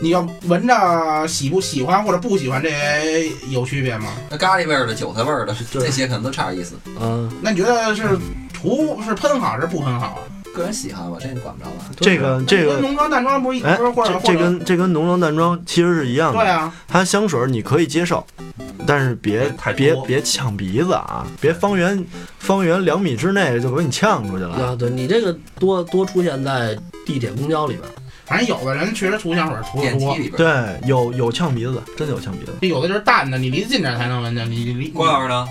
你要闻着喜不喜欢或者不喜欢，这有区别吗？那咖喱味儿的、韭菜味儿的，这些可能都差点意思。嗯，那你觉得是涂是喷好还是不喷好啊？个人喜好吧，这你管不着吧？这个这个，跟浓妆淡妆不是一哎不是，或者这这跟这跟浓妆淡妆其实是一样的。对啊，它香水你可以接受，但是别别太多别别呛鼻子啊！别方圆方圆两米之内就给你呛出去了。啊，对你这个多多出现在地铁、公交里边。反正有的人确实涂香水涂的多。对，有有呛鼻子，真的有呛鼻子的。有的就是淡的，你离得近点儿才能闻见。你离郭老师呢？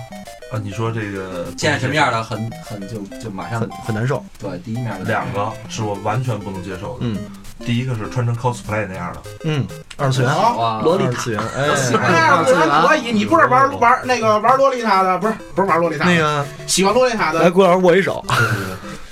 啊，你说这个见什么样的很很就就马上很很难受。对第一面的两个是我完全不能接受的。嗯第一个是穿成 cosplay 那样的，嗯，二次元，好。哇，萝莉塔二次元，那哎，样子还可以，你不是玩玩那个玩洛丽塔的，不是不是玩洛丽塔，那个喜欢洛丽塔的来，郭老师握一手。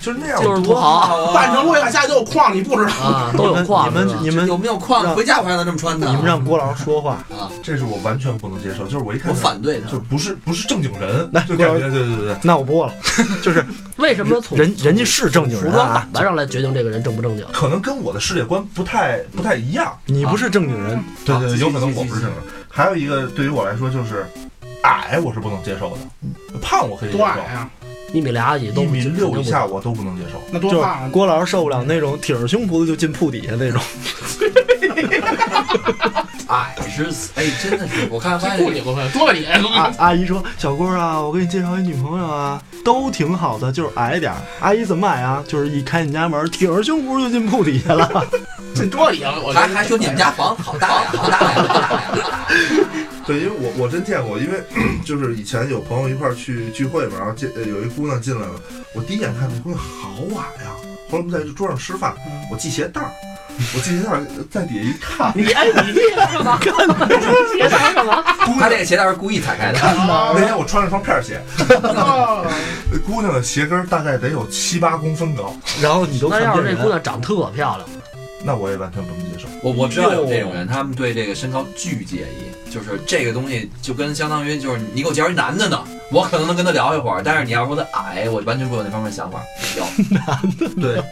就是那样就是土多豪扮成洛丽塔下就有矿，你不知道。啊，都有矿你们你们有没有框？让回家我还能这么穿的。你们让郭老师说话啊。这是我完全不能接受。就是我一看我反对他就。不是不是正经人那，就感觉对对对对，那我不握了，就是为什么从人人家是正经服装人啊打，扮上来决定这个人正不正经？可能跟我的世界观不太不太一样。你不是正经人，对对，继续有可能我不是正经人。还有一个对于我来说就是矮，我是不能接受的，胖我可以接受，多矮呀？一米俩几都一米六以下我都不能接受。那就是多胖啊？郭老师受不了那种挺着胸脯子就进铺底下那种。矮是哎，真的是，我看发现不理不分，多个理。阿阿姨说：“小郭啊，我给你介绍一女朋友啊，都挺好的，就是矮点儿。阿姨怎么矮啊？就是一开你家门，挺着胸脯就进铺底下了。这多理啊！我还还说你们家房好大呀，好大呀，好大呀。对，因为我我真见过，因为 就是以前有朋友一块儿去聚会嘛，然后进呃有一姑娘进来了，我第一眼看那姑娘好矮呀，后来我们在桌上吃饭，我系鞋带儿，我系鞋带儿在底下一看，你哎，你这个干嘛？别打干嘛？他这个鞋带是故意踩开的。那天我穿了双片儿鞋，姑娘的鞋跟儿大概得有七八公分高，然后你都那要是这姑。娘长特漂亮，那我也完全不能接受。我我知道有这种人，他们对这个身高巨介意，就是这个东西就跟相当于就是你给我介绍一男的呢，我可能能跟他聊一会儿，但是你要说他矮，我完全不有那方面想法。有，对，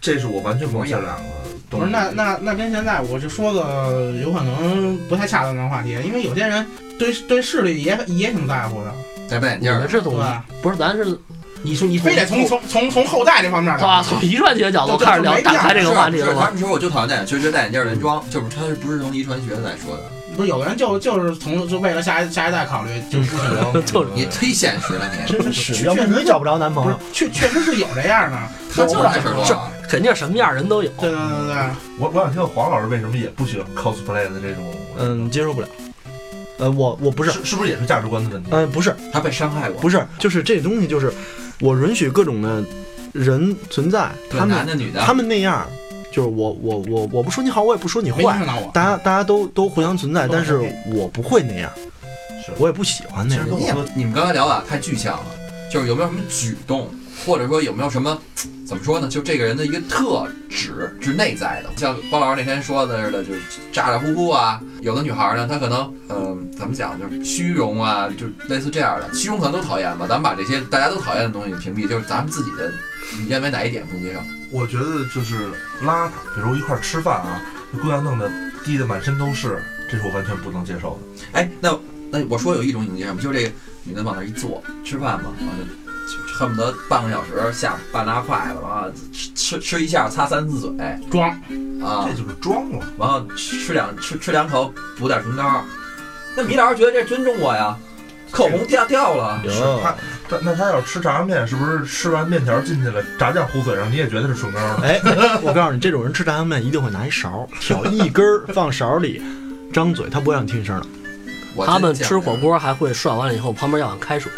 这是我完全不能这两个东西。不是，那那那跟现在我就说个有可能不太恰当的话题，因为有些人对对视力也也挺在乎的，戴眼镜儿，你们是从对吧？不是咱是你说你非得从从从从后代这方面是吧？聊，从遗传学角度对开始聊，没打开这个话题是了吗？他们说我就讨厌戴眼镜，觉得戴眼镜儿的人装，就是他是不是从遗传学来说的？不是有的人就就是从就为了下一下一代考虑，就不行。就是你忒现实了你。真是，要不你找不着男朋友。确确实是有这样的，他就是这。肯定什么样人都有。对对对对，我我想听听黄老师为什么也不喜欢 cosplay 的这种，嗯，接受不了。呃，我我不是，是是不是也是价值观的问题？嗯，不是，他被伤害过，不是，就是这东西，就是我允许各种的人存在，他们男的女的，他们那样，就是我我我我不说你好，我也不说你坏。大家大家都都互相存在，但是我不会那样，我也不喜欢那样你也我说你们刚才聊的太具象了，就是有没有什么举动，或者说有没有什么怎么说呢？就这个人的一个特质是内在的，像包老师那天说的似的，就是咋咋呼呼啊。有的女孩呢，她可能呃怎么讲，就是虚荣啊，就类似这样的。虚荣可能都讨厌吧，咱们把这些大家都讨厌的东西屏蔽，就是咱们自己的，你认为哪一点不能接受？我觉得就是邋遢，比如一块儿吃饭啊，那姑娘弄得滴得满身都是，这是我完全不能接受的。哎，那那我说有一种你能接受吗？就是这个女的往那儿一坐，吃饭嘛，然后就恨不得半个小时下半拉筷子，完了吃吃吃一下擦三次嘴，装啊这，就是装了。然后吃两吃吃两口补点唇膏。那米老师觉得这尊重我呀？口红掉掉了，他，他那他要吃炸酱面，是不是吃完面条进去了，炸酱糊嘴上，你也觉得是唇膏了？哎，我告诉你，这种人吃炸酱面一定会拿一勺挑一根儿放勺里，张嘴，他不会让你听声的。我他们吃火锅还会涮完了以后旁边要碗开水，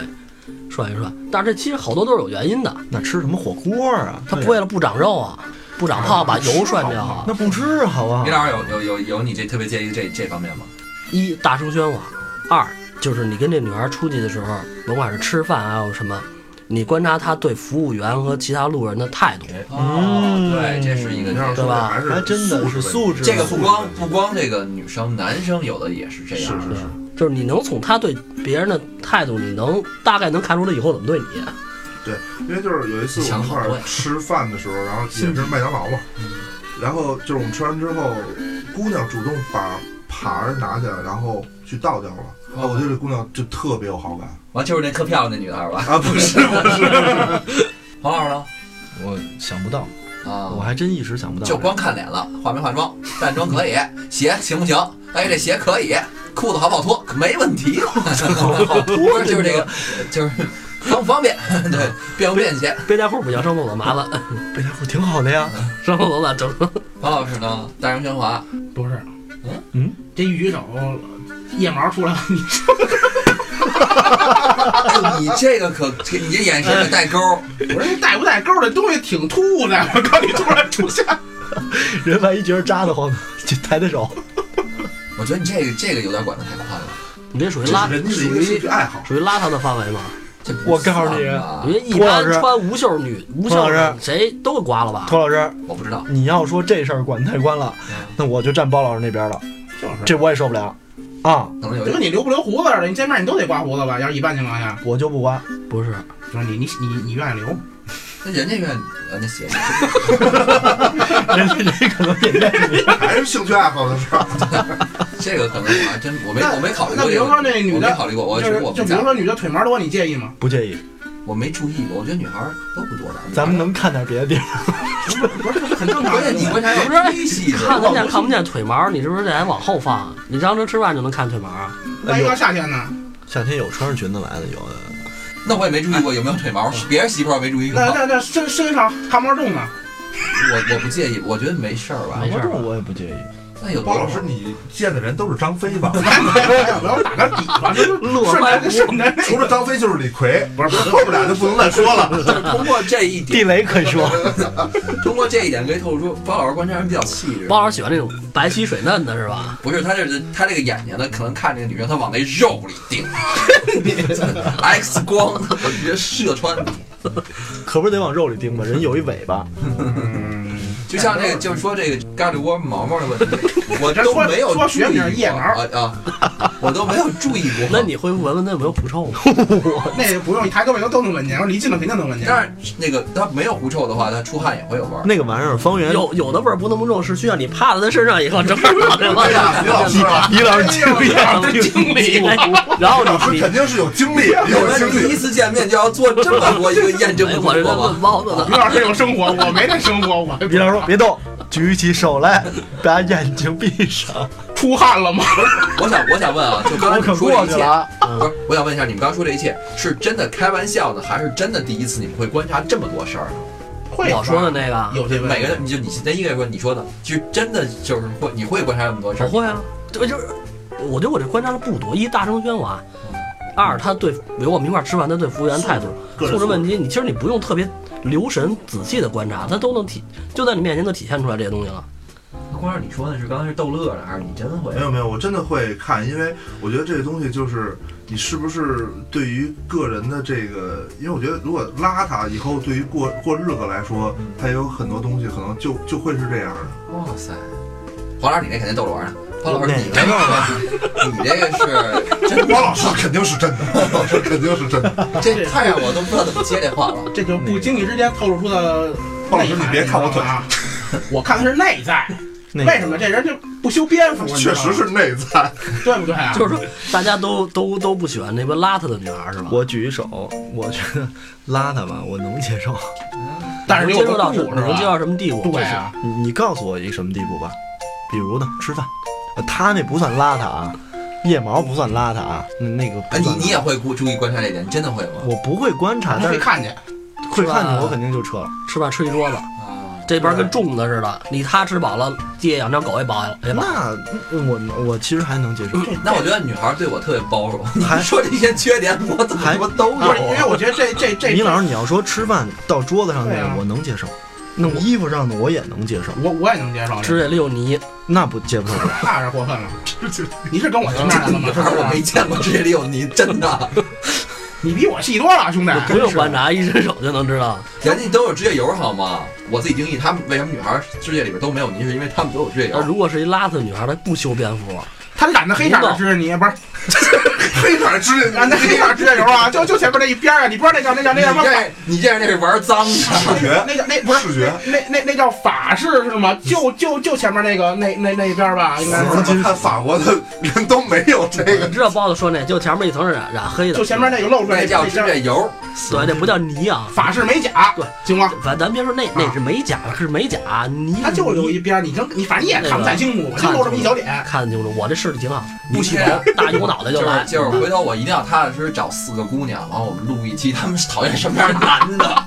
涮一涮。但是这其实好多都是有原因的，那吃什么火锅啊？他不为了不长肉啊，不长胖把油涮掉啊。那不吃好不好米？老师有有有有你这特别介意这这方面吗？一大声喧哗，二就是你跟这女孩出去的时候，甭管是吃饭还有什么，你观察他对服务员和其他路人的态度。哦，对，这是一个对吧还是真的是素质。这个不光不光这个女生，男生有的也是这是样。是是，就是你能从他对别人的态度，你能大概能看出他以后怎么对你。对，因为就是有一次我们一块儿吃饭的时候，然后也是麦当劳嘛，然后就是我们吃完之后，姑娘主动把盘儿拿起来，然后去倒掉了。啊，我对这姑娘就特别有好感完就是那特漂亮那女孩吧？啊！不是不是，黄老师呢？我想不到，啊，我还真一时想不到。就光看脸了，化没化妆，淡妆可以，鞋行不行？哎，这鞋可以，裤子好不好脱？没问题了，好脱就是这个，就是方不方便，对，便不便携。背带裤不行，上厕所麻烦，背带裤挺好的呀。上厕所咋整？王老师呢？大声喧哗，不是，嗯嗯，这一举手，腋毛出来了，你哎你这个可，你这眼神可带钩。我说你带不带钩这东西挺突兀的，我告诉你突然出现，人万一觉得扎得慌，就抬抬手。我觉得你这个这个有点管得太宽了，你这属于这邋，是人家的一属于兴于趣爱好。属于邋遢的范围吗？这不我告诉你算吧因为一般穿无袖女无袖托老师谁都给刮了吧？托老师，我不知道。你要说这事儿管太宽了，那我就站包老师那边了，就是这我也受不了啊！可能有就跟你留不留胡子似的，你见面你都得刮胡子吧？要是一般情况下，我就不刮。不是，就是你你你你愿意留，那人家愿意，呃，那鞋，人家这可能也愿意。还是兴趣爱好的事儿。这个可能我还真我没我没考虑过那比如。说那女的我没考虑过，我就是我就比如说女的腿毛多，你介意吗？不介意，我没注意过，我觉得女孩儿都不多的。咱们能看点别的地儿。不是，这很正常关键你观察要不是。看得见看不见腿毛，你是不是得往后放？你张成吃饭就能看腿毛啊？那一到夏天呢？夏天有穿着裙子来的，有的。那我也没注意过有没有腿毛，别人媳妇儿我没注意过。那那那身身上汗毛重呢？我我不介意，我觉得没事儿吧没。事儿我也不介意。那有包老师，你见的人都是张飞吧？没有没有，打个底吧，就是乐顺坏着顺着那除了张飞就是李逵，不是后面俩就不能再说了。就是通过这一点地，雷可以说，通过这一点可以透露出包老师观察人比较细致。包老师喜欢那种白皙水嫩的是吧？不是他这是他这个眼睛呢，可能看这个女生，他往那肉里盯，X 光直接射穿你。可不是得往肉里盯吗？人有一尾巴，就像这个，就是说这个咖喱窝毛毛的问题，我这都没有说学注意过名腋毛啊啊，我都没有注意过。那你会闻闻那有没有狐臭吗？那不用，你抬头尾都都能闻见，我离近了肯定能闻见。但是那个它没有狐臭的话，它出汗也会有味儿。那个玩意儿，方圆有有的味儿不那么重，是需要你趴在它身上以后，正好脑袋往哎呀，李老师啊，李老师经验这经历，然后老师你肯定是有经历，我有经历。第一次见面就要做这么多一个验证哎，的工作吗？问包子呢于。老师有生活，我没那生活，我李老师说别动，举起手来，把眼睛闭上。出汗了吗？我想我想问啊，就刚才你们说这一切，过去了。不是，我想问一下，你们刚说这一切是真的开玩笑呢，还是真的第一次你们会观察这么多事儿呢？会我说的那个，有这每个人，你就你那一个人说你说的，其实真的就是会，你会观察这么多事儿。我会啊，对，就是我觉得我这观察的不多，一大声喧哗，二他对，比如我们一块儿吃饭，他对服务员态度、素质问题，你其实你不用特别留神仔细的观察，他都能体就在你面前都体现出来这些东西了。光儿你说的是刚才是逗乐的，还是你真会没有没有，我真的会看，因为我觉得这个东西就是你是不是对于个人的这个，因为我觉得如果邋遢以后对于过过日子来说，它有很多东西可能就就会是这样的。哇塞，黄老师，你那肯定逗着玩呢。黄老师，哪你这个，你这个是真王老师肯定是真的，王老师肯定是真的。这太让我都不知道怎么接这话了。这就不经意之间透露出的王老师，你别看我腿，啊，我看的是内在。为什么这人就不修边幅？确实是内在。对不对啊？就是说，大家都都都不喜欢那边邋遢的女孩是吧？我举一手，我觉得邋遢吧，我能接受。但是接受到能接受到什么地步？对啊，你你告诉我一个什么地步吧？比如呢，吃饭，呃他那不算邋遢啊，腋毛不算邋遢啊，那那个你你也会顾注意观察这一点，你真的会吗？我不会观察，他但是会看见，会看见我肯定就撤了。吃饭吃一桌子，啊，这边跟粽子似的，你他吃饱了，地下养条狗也饱也饱。那我我其实还能接受，那我觉得女孩对我特别包容。你还说这些缺点，我怎么还他妈都不是因为有？我觉得这 这这米老师，你要说吃饭到桌子上那对啊。个我能接受，弄衣服上的我也能接受，我我也能接受，指甲里有泥，那不接不受。那是过分了。你是跟我见面来了吗？我没见过世界里有泥，真的。你比我细多了，兄弟。不用观察，一伸手就能知道。人家都有职业油好吗？我自己定义，他们为什么女孩世界里边都没有泥，是因为他们都有职业油。要如果是一邋遢女孩，她不修边幅，他染的黑色的指甲泥不是 黑色指甲染的黑色指甲油啊，就就前面那一边啊，你不知道那叫那叫那叫什么？这你这样那是玩脏 的。视觉那叫那不是视觉那那那叫法式是吗？就就就前面那个那那那一边吧，应该是。么看法国的人都没有这个你？知道包子说那就前面一层是染染黑的，就前面那个露出来那叫指甲油，对，那不叫泥啊。法式美甲，对，行吗？反正咱别说那那是美甲，是美甲泥。它就留一边，你能你反正你也看不太清楚，就露这么一小点，看得清楚，我这不洗头，大油脑袋就来是。就是回头我一定要踏踏实实找四个姑娘，完后我们录一期他们讨厌什么样的男的。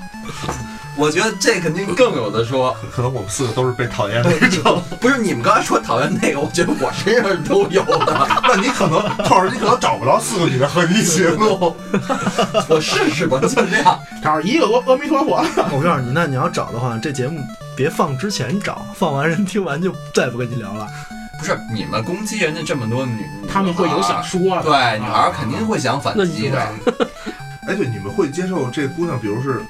我觉得这肯定更有的说，可能我们四个都是被讨厌的那种。不是你们刚才说讨厌那个，我觉得我身上都有的。那你可能，透儿，你可能找不着四个女的和你一起录。我试试吧，尽量。找一个阿阿弥陀佛，我告诉你，那你要找的话，这节目别放之前找，放完人听完就再不跟你聊了。不是你们攻击人家这么多女，他们会有想说的，对女孩肯定会想反击的。哎，对，你们会接受这姑娘，比如是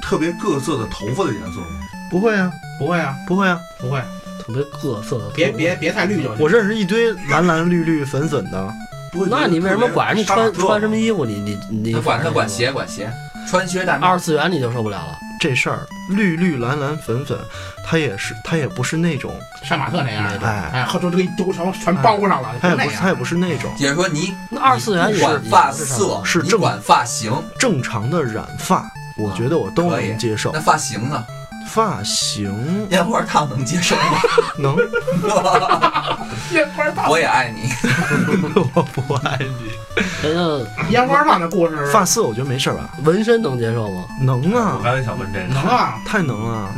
特别各色的头发的颜色吗？不会啊，不会啊，不会啊，不会，特别各色的，别别别太绿就行。我认识一堆蓝蓝绿绿粉粉的，不会那你为什么管人家穿穿什么衣服？你你你管他管鞋管鞋，穿靴戴帽二。次元你就受不了了。这事儿绿绿蓝蓝粉粉，它也是它也不是那种，杀马特那样的，哎，哎，后头这个一都全全包上了，那样。它也不是它也不是那种也就是说你那二次元也你管是发色，是正你管发型，正常的染发，我觉得我都能接受那。发型呢？发型烟花烫能接受吗？能，烟花烫，我也爱你。我不爱你。烟花烫的故事，发色我觉得没事儿吧？纹身能接受吗？能啊，刚才想问这个能啊太能了，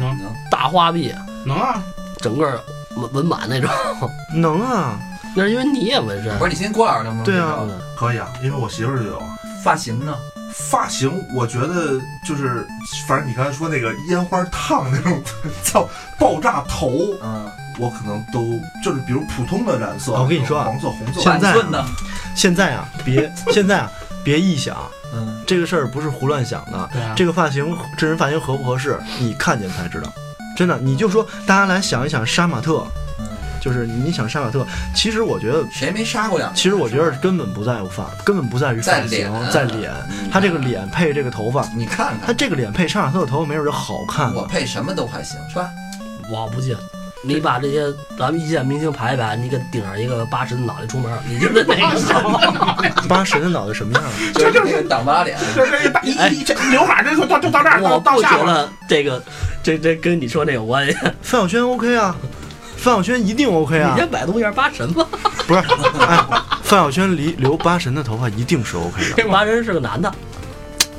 大花臂，能啊，整个纹纹满那种。能啊，那是因为你也纹身不。是你先郭老师能不能对啊接受嗯可以啊，因为我媳妇儿就有啊。发型呢？发型，我觉得就是，反正你刚才说那个烟花烫那种叫爆炸头，嗯，我可能都就是比如普通的染色，我跟你说啊黄色、红色，现在？现在啊，别 现在啊，别臆想，嗯，这个事儿不是胡乱想的。对啊，这个发型，这人发型合不合适，你看见才知道。真的，你就说大家来想一想杀马特，嗯就是你想杀马特，其实我觉得，谁没杀过呀？其实我觉得根本不在乎发，根本不在于发在脸型，在脸。嗯他这个脸配这个头发，你看看，他这个脸配杀马特的头发，没准就好看我。配什么都还行，是吧？我不信。你把这些咱们一线明星排一排，你给顶上一个八神脑袋出门，你就是那个什么？八神的脑袋什么样？这就是那个挡巴脸，这这这大一一这刘海这就到就到这儿，到我不觉得这个这这跟你说那有关系。范晓萱 OK 啊，范晓萱一定 OK 啊你。先百度一下八神吧。不是，哎，范晓萱离留八神的头发一定是 OK 的。八神是个男的，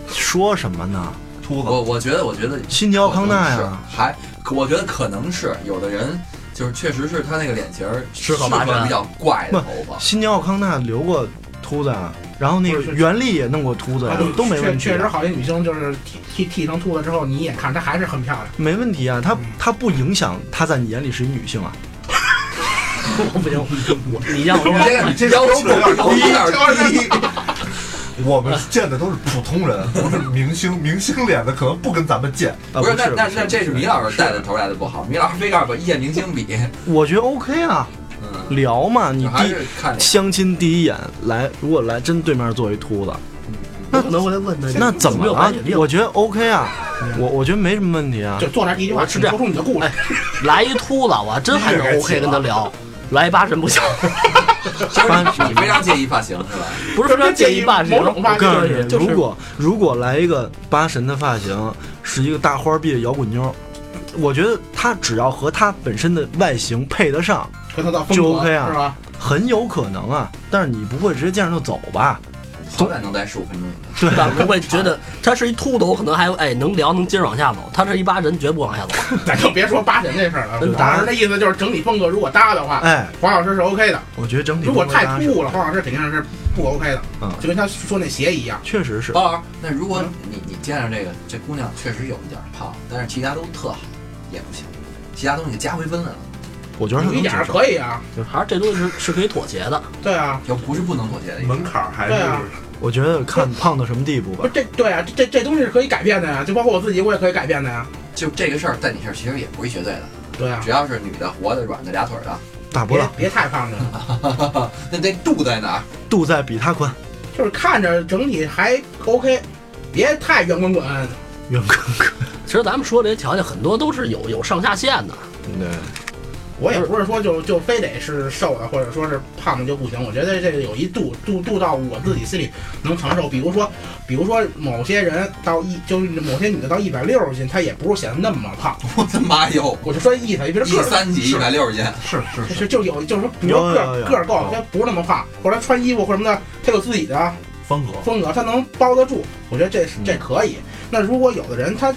说什么呢？秃子。我我觉得，我觉得新疆康纳呀，还我觉得可能是有的人就是确实是他那个脸型儿适合麻疹比较怪的头发，新疆奥康纳留过秃子啊，然后那个袁立也弄过秃子都没问题确确实，啊，好些女生就是剃剃剃成秃子之后，你一眼看她还是很漂亮。没问题啊。她她不影响她在你眼里是一女性啊。不行，我你让我你这个你这个要求有点低。我们见的都是普通人，不是明星。明星脸的可能不跟咱们见。啊不是，那那不那这是米老师带的头来的不好，米老师非告诉我一线明星比，我觉得 OK 啊，嗯，聊嘛，你第。相亲第一眼来，如果来真对面坐一秃子，可能我得问他，那怎么了？我觉得 OK 啊，我我觉得没什么问题啊就。坐那第一句话，我是这样说出你的故事。来一秃子，我还真还是 OK 跟他聊。来一八神不行，就是你非常介意发型是吧？不是非常介意发型我告诉你，如果如果来一个八神的发型，是一个大花臂的摇滚妞，我觉得她只要和她本身的外形配得上，和他的风格就 OK 啊是吧？很有可能啊。但是你不会直接见着就走吧？好歹能待十五分钟的。对不会觉得他是一秃头，可能还哎能聊能接着往下走。他是一八人，绝不往下走。咱就别说八神这事儿了，真的黄老师的意思就是整体风格如果搭的话，哎，黄老师是 OK 的。我觉得整体如果太突兀了，黄老师肯定是不 OK 的。嗯就跟他说那鞋一样。确实是。包老师，那如果你你见着这个这姑娘确实有一点胖，但是其他都特好，也不行，其他东西加回分来了，我觉得他有一点。可以啊，就还是这东西是是可以妥协的。对啊，就不是不能妥协的。门槛儿还是啊我觉得看胖到什么地步吧不是。这对啊，这这这东西是可以改变的呀，就包括我自己，我也可以改变的呀。就这个事儿，在你这儿其实也不是绝对的，对啊，只要是女的、活的、软的、俩腿儿的，别大波浪别太胖去了，那这度在哪儿？肚在比他宽，就是看着整体还 OK，别太圆滚滚。圆滚滚。其实咱们说这些条件很多都是有有上下限的。对，我也不是说就就非得是瘦的，或者说是胖的就不行。我觉得这个有一度度度到我自己心里能承受。比如说，比如说某些人到一就是某些女的到一百六十斤，她也不是显得那么胖。我的妈哟！我就说意思，比如一个儿三几一百六十斤，是是就是是就有就是说，比如说个个儿够，她不是那么胖，或者穿衣服或什么的，她有自己的风格。风格，她能包得住。我觉得这这可以。那如果有的人他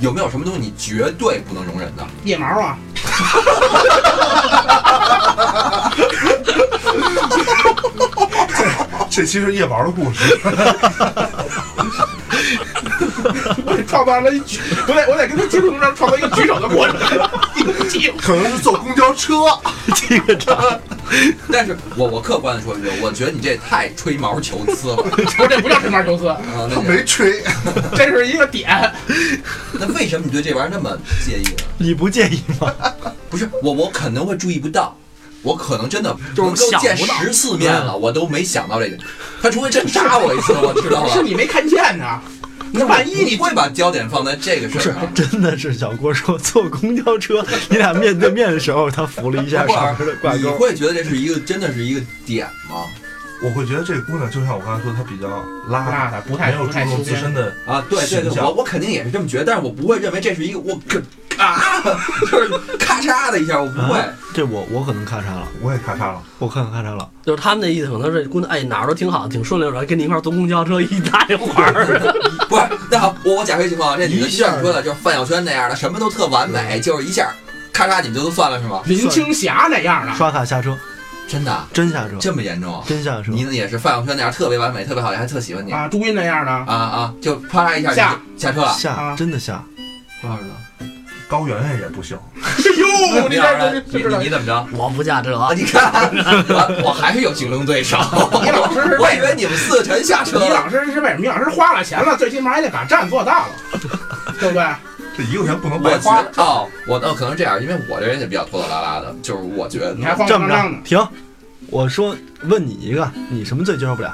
有没有什么东西你绝对不能容忍的？腋毛啊，这其实腋毛的故事，创造了一举，我得我得跟他接触中创造一个举手的过程，一个可能是坐公交车。这个渣。但是我我客观的说一句，我觉得你这太吹毛求疵了我这不叫吹毛求疵，啊！他没吹，这是一个点。那为什么你对这玩意儿那么介意呢？你不介意吗？不是我，我可能会注意不到，我可能真的就是能够见十次面了，我都没想到这个。他除非真扎我一次，我知道了。是你没看见呢。那万一你你会把焦点放在这个事儿上？真的是小郭说坐公交车，你俩面对面的时候，他扶了一下不上面的挂你。会觉得这是一个真的是一个点吗？我会觉得这个姑娘就像我刚才说，她比较邋邋遢不太没有注重自身的啊，对对对，形象我我肯定也是这么觉得，但是我不会认为这是一个我可啊，就是咔嚓的一下，我不会。啊这我我可能咔嚓了，我也咔嚓了，我看咔嚓了。就是他们那意思，可能是姑娘哎哪儿都挺好，挺顺溜的，跟你一块儿坐公交车一大一会儿。不是，那好，我我假设情况，这女的像你说的，就是范晓萱那样的，什么都特完美，就是一下咔嚓，你们就都算了是吗？林青霞那样的，刷卡下车，真的真下车，这么严重啊？真下车。你呢也是范晓萱那样特别完美，特别好，还特喜欢你啊啊，朱茵那样的，啊啊！就啪嚓一下你下就下车了，下啊真的下，多少呢？高圆圆也不行。哎呦，你你你你怎么着？我不驾车啊，，你看，我我还是有竞争对手。你老师是我以为你们四个全下车你。老师是为什么？你老师花了钱了，最起码也得把站做大了，对不对？这一个钱不能白花。得哦，我哦可能这样，因为我这人也比较拖拖拉拉的，就是我觉得你还慌这么着慌张张的，停。我说问你一个，你什么最接受不了？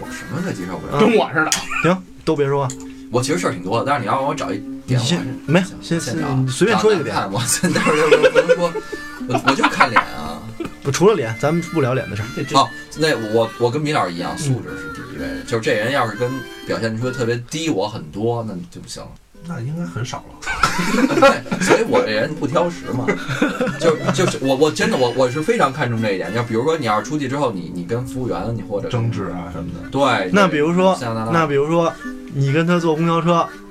我什么最接受不了。跟我似的。行，都别说。我其实事儿挺多的，但是你要让我找一点，我还你先是没先先先找你随便说一个点我现在我不能说，我我就看脸啊。不除了脸，咱们不聊脸的事儿。这这哦，那我我跟米老师一样，素质是第一位的，就是这人要是跟表现出特别低我很多，那就不行了。那应该很少了。对，所以我这人不挑食嘛，就就是我我真的我我是非常看重这一点。就比如说你要是出去之后，你你跟服务员你或者争执啊什么的，对，那比如说那那比如说，你跟他坐公交车，嗯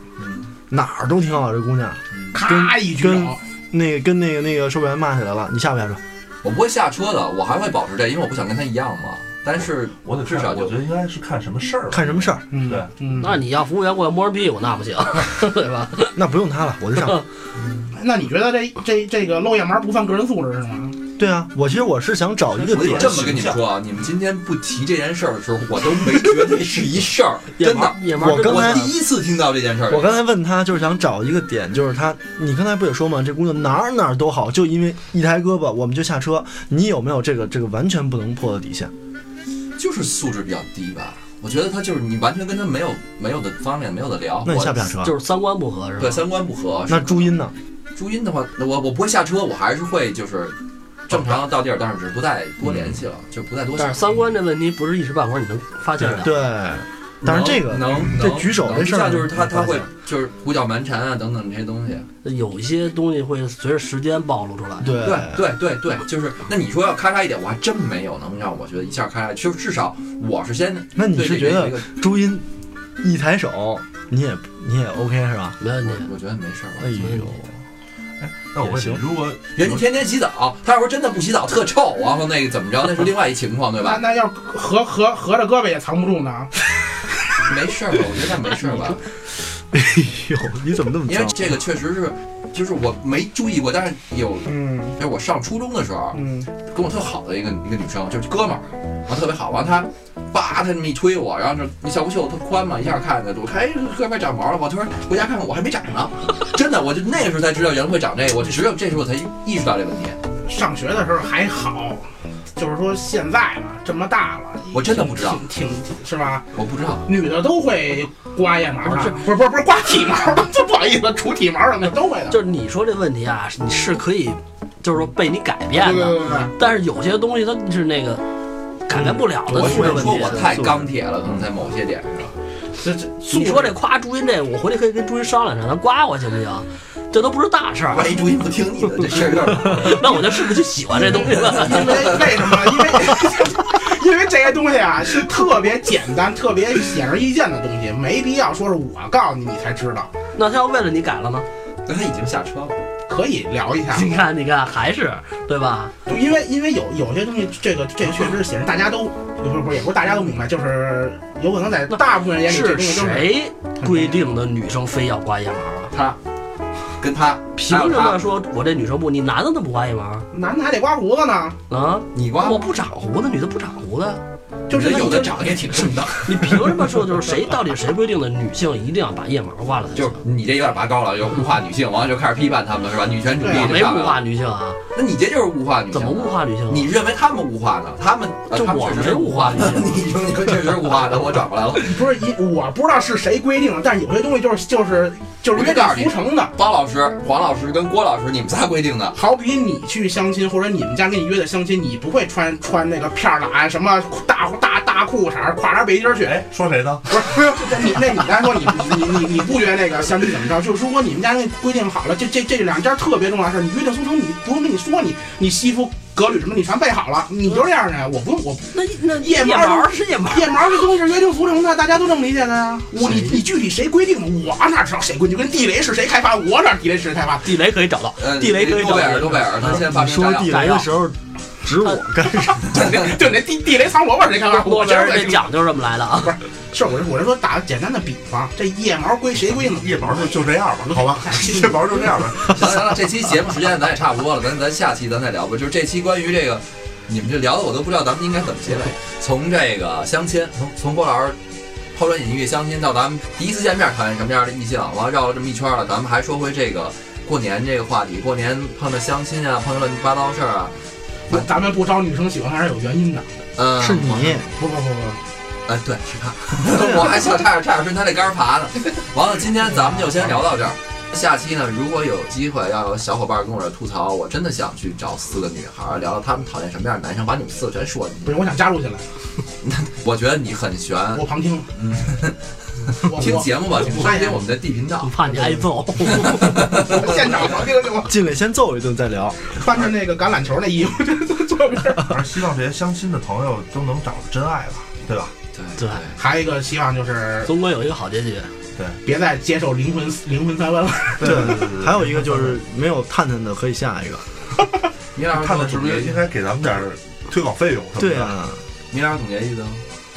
哪儿都挺好，这姑娘，咔一举跟手，那个跟那个那个售票员骂起来了，你下不下车？我不会下车的，我还会保持这，因为我不想跟他一样嘛。但是我得至少就我觉得应该是看什么事儿。看什么事儿？嗯对，嗯，那你要服务员过来摸人屁股，那不行，对吧？那不用他了，我就上。那你觉得这这这个露腋毛不算个人素质是吗？对啊，我其实我是想找一个点我这么跟你们说啊，你们今天不提这件事儿的时候，我都没觉得是一事儿，真的。我刚才第一次听到这件事儿，我刚才问他，就是想找一个点，就是他，你刚才不也说吗？这姑娘哪儿哪儿都好，就因为一抬胳膊我们就下车。你有没有这个这个完全不能破的底线？就是素质比较低吧。我觉得他就是你完全跟他没有没有的方面没有的聊。那你下不下车？就是三观不合是吧？对三观不合。那朱茵呢？朱茵的话，那我我不会下车，我还是会就是正常到地儿，但是只是不再多联系了，就不再多但是。三观这问题不是一时半会儿你能发现的。对，但是这个能能这举手能这事儿就是他他会就是胡搅蛮缠啊等等这些东西。有一些东西会随着时间暴露出来。对对对对对，就是那你说要咔嚓一点，我还真没有能让我觉得一下咔嚓，就至少我是先那你对是觉得朱茵一抬手，你也你也 OK 是吧？没问题。我我觉得没事儿。哎呦，那我问你也，行如果人家天天洗澡，他要说真的不洗澡特臭，然后那个怎么着，那是另外一情况，对吧？那那要合合合着胳膊也藏不住呢。没事儿吧？我觉得没事儿吧，哎呦，你怎么那么脏？因为这个确实是，就是我没注意过，但是有，嗯就是我上初中的时候，嗯，跟我特好的一个一个女生，就是哥们儿，完特别好，完她叭，他这么一推我，然后就那校服袖子特宽嘛，一下看着我看哎，这哥们儿长毛了，我突然回家看看我还没长呢，真的，我就那个时候才知道原来会长这个，我只有这时候才意识到这个问题，上学的时候还好，就是说现在了，这么大了，我真的不知道。挺挺挺是吧？我不知道。女的都会刮腋毛不是的，不是。不是不是刮体毛的，这不好意思，除体毛什么的都会的。就是你说这问题啊，你是可以，就是说被你改变的，对对对对，但是有些东西它是那个改变不了的我只素质问题。能说我太钢铁了，可能在某些点上。这这你说这夸朱茵这，我回去可以跟朱茵商量商量，他刮我行不行？这都不是大事儿，万一朱茵不听你的，这事儿 那我就是不是就喜欢这东西了？因为为什么？因 为因为这些东西啊是特别简单、特别显而易见的东西，没必要说是我告诉你你才知道。那他要为了你改了吗？那他已经下车了。可以聊一下，你看，你看，还是对吧？因为因为有有些东西，这个这个确实是显示大家都不是不是也不是大家都明白，就是有可能在大部分人眼里，这是东西都是谁规定的女生非要刮腋毛啊？他跟他凭什么说我这女生不？你男的都不刮腋毛男的还得刮胡子呢，啊？你刮我不长胡子，女的不长胡子，就是有的长得也挺顺的，你凭什么说就是谁到底谁规定的女性一定要把腋毛刮了就是？你这有点拔高了，又物化女性，完了就开始批判她们了，是吧？女权主义没物化。女性啊？那你这就是物化女性。怎么物？化女性啊？你认为他们物化呢？他们呃就我他们是没物化女性 你说你说确实物化的，我转过来了。不是一我不知道是谁规定的，但是有些东西就是就是就是约定俗成的。包老师、黄老师跟郭老师，你们仨规定的。好比你去相亲，或者你们家给你约的相亲，你不会穿穿那个片儿喇什么大大大裤衩儿、挎着背心儿去。哎，说谁呢？不是不是，你那你刚才说你你你你你不约那个相亲怎么着？就是如果你们家那规定好了，这这这两件特别重要的事儿，你约定俗成，你不用跟你说，你你西服革履什么你全备好了，你就这样的，我不用我那那腋毛毛是腋毛，腋毛这东西是约定俗成的，大家都这么理解的呀。我你你具体谁规定的，我哪知道谁规定？就跟地雷是谁开发，我哪地雷是谁开发？地雷可以找到，呃，地雷可以找诺贝尔，到。诺贝尔，他现在发你说。地雷的时候，指我干什么？就那地地雷藏萝卜谁开发？我今儿在奖就是这么来的啊！不是我是我是说打个简单的比方，这腋毛归谁规定的？腋毛就就这样吧，好吧，腋毛就这样吧。行了行了，这期节目时间咱也差不多了，咱咱下期咱再聊吧。就是这期关于这个，你们这聊的我都不知道咱们应该怎么结尾。从这个相亲，从从郭老师抛砖引玉相亲到咱们第一次见面讨厌什么样的异性，完了绕了这么一圈了，咱们还说回这个过年这个话题。过年碰到相亲啊，碰到乱七八糟事儿啊，咱们不招女生喜欢还是有原因的。嗯，是你，不不不不，哎，对，是他，我还想差点差点顺他那杆儿爬呢。完了，今天咱们就先聊到这儿。下期呢，如果有机会，要有小伙伴跟我这吐槽，我真的想去找四个女孩儿聊聊她们讨厌什么样的男生，把你们四个全说进去。不是，我想加入进来，我觉得你很悬，我旁听。嗯，我 听节目吧，请收哎听我们的 D 频道我。怕你挨揍。现场旁听行吗？进来先揍一顿再聊。穿着那个橄榄球那衣服，坐边儿。反正希望这些相亲的朋友都能找到真爱吧，对吧？对对还有一个希望就是总归有一个好结局。对别再接受灵魂灵魂三问了。对对对对。还有一个就是没有探探的可以下一个。米老师看看是不是应该给咱们点儿推广费用什么的？对啊，米老师总结意思吗？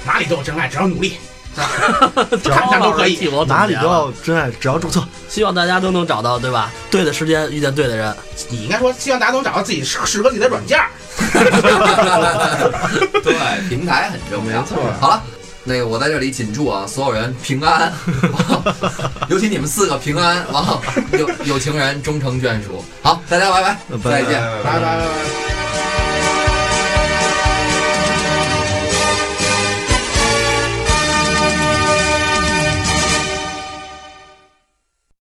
哪里都有真爱，只要努力？只 看看都可以替我总哪里都真爱，只要注册。希望大家都能找到对吧？对的时间遇见对的人。你应该说，希望大家都找到自己适适合自己的软件儿。对，平台很重要。没错好了。那个，我在这里谨祝啊，所有人平安，尤其你们四个平安，完后有有情人终成眷属。好，大家拜拜，拜拜再见。拜拜拜拜。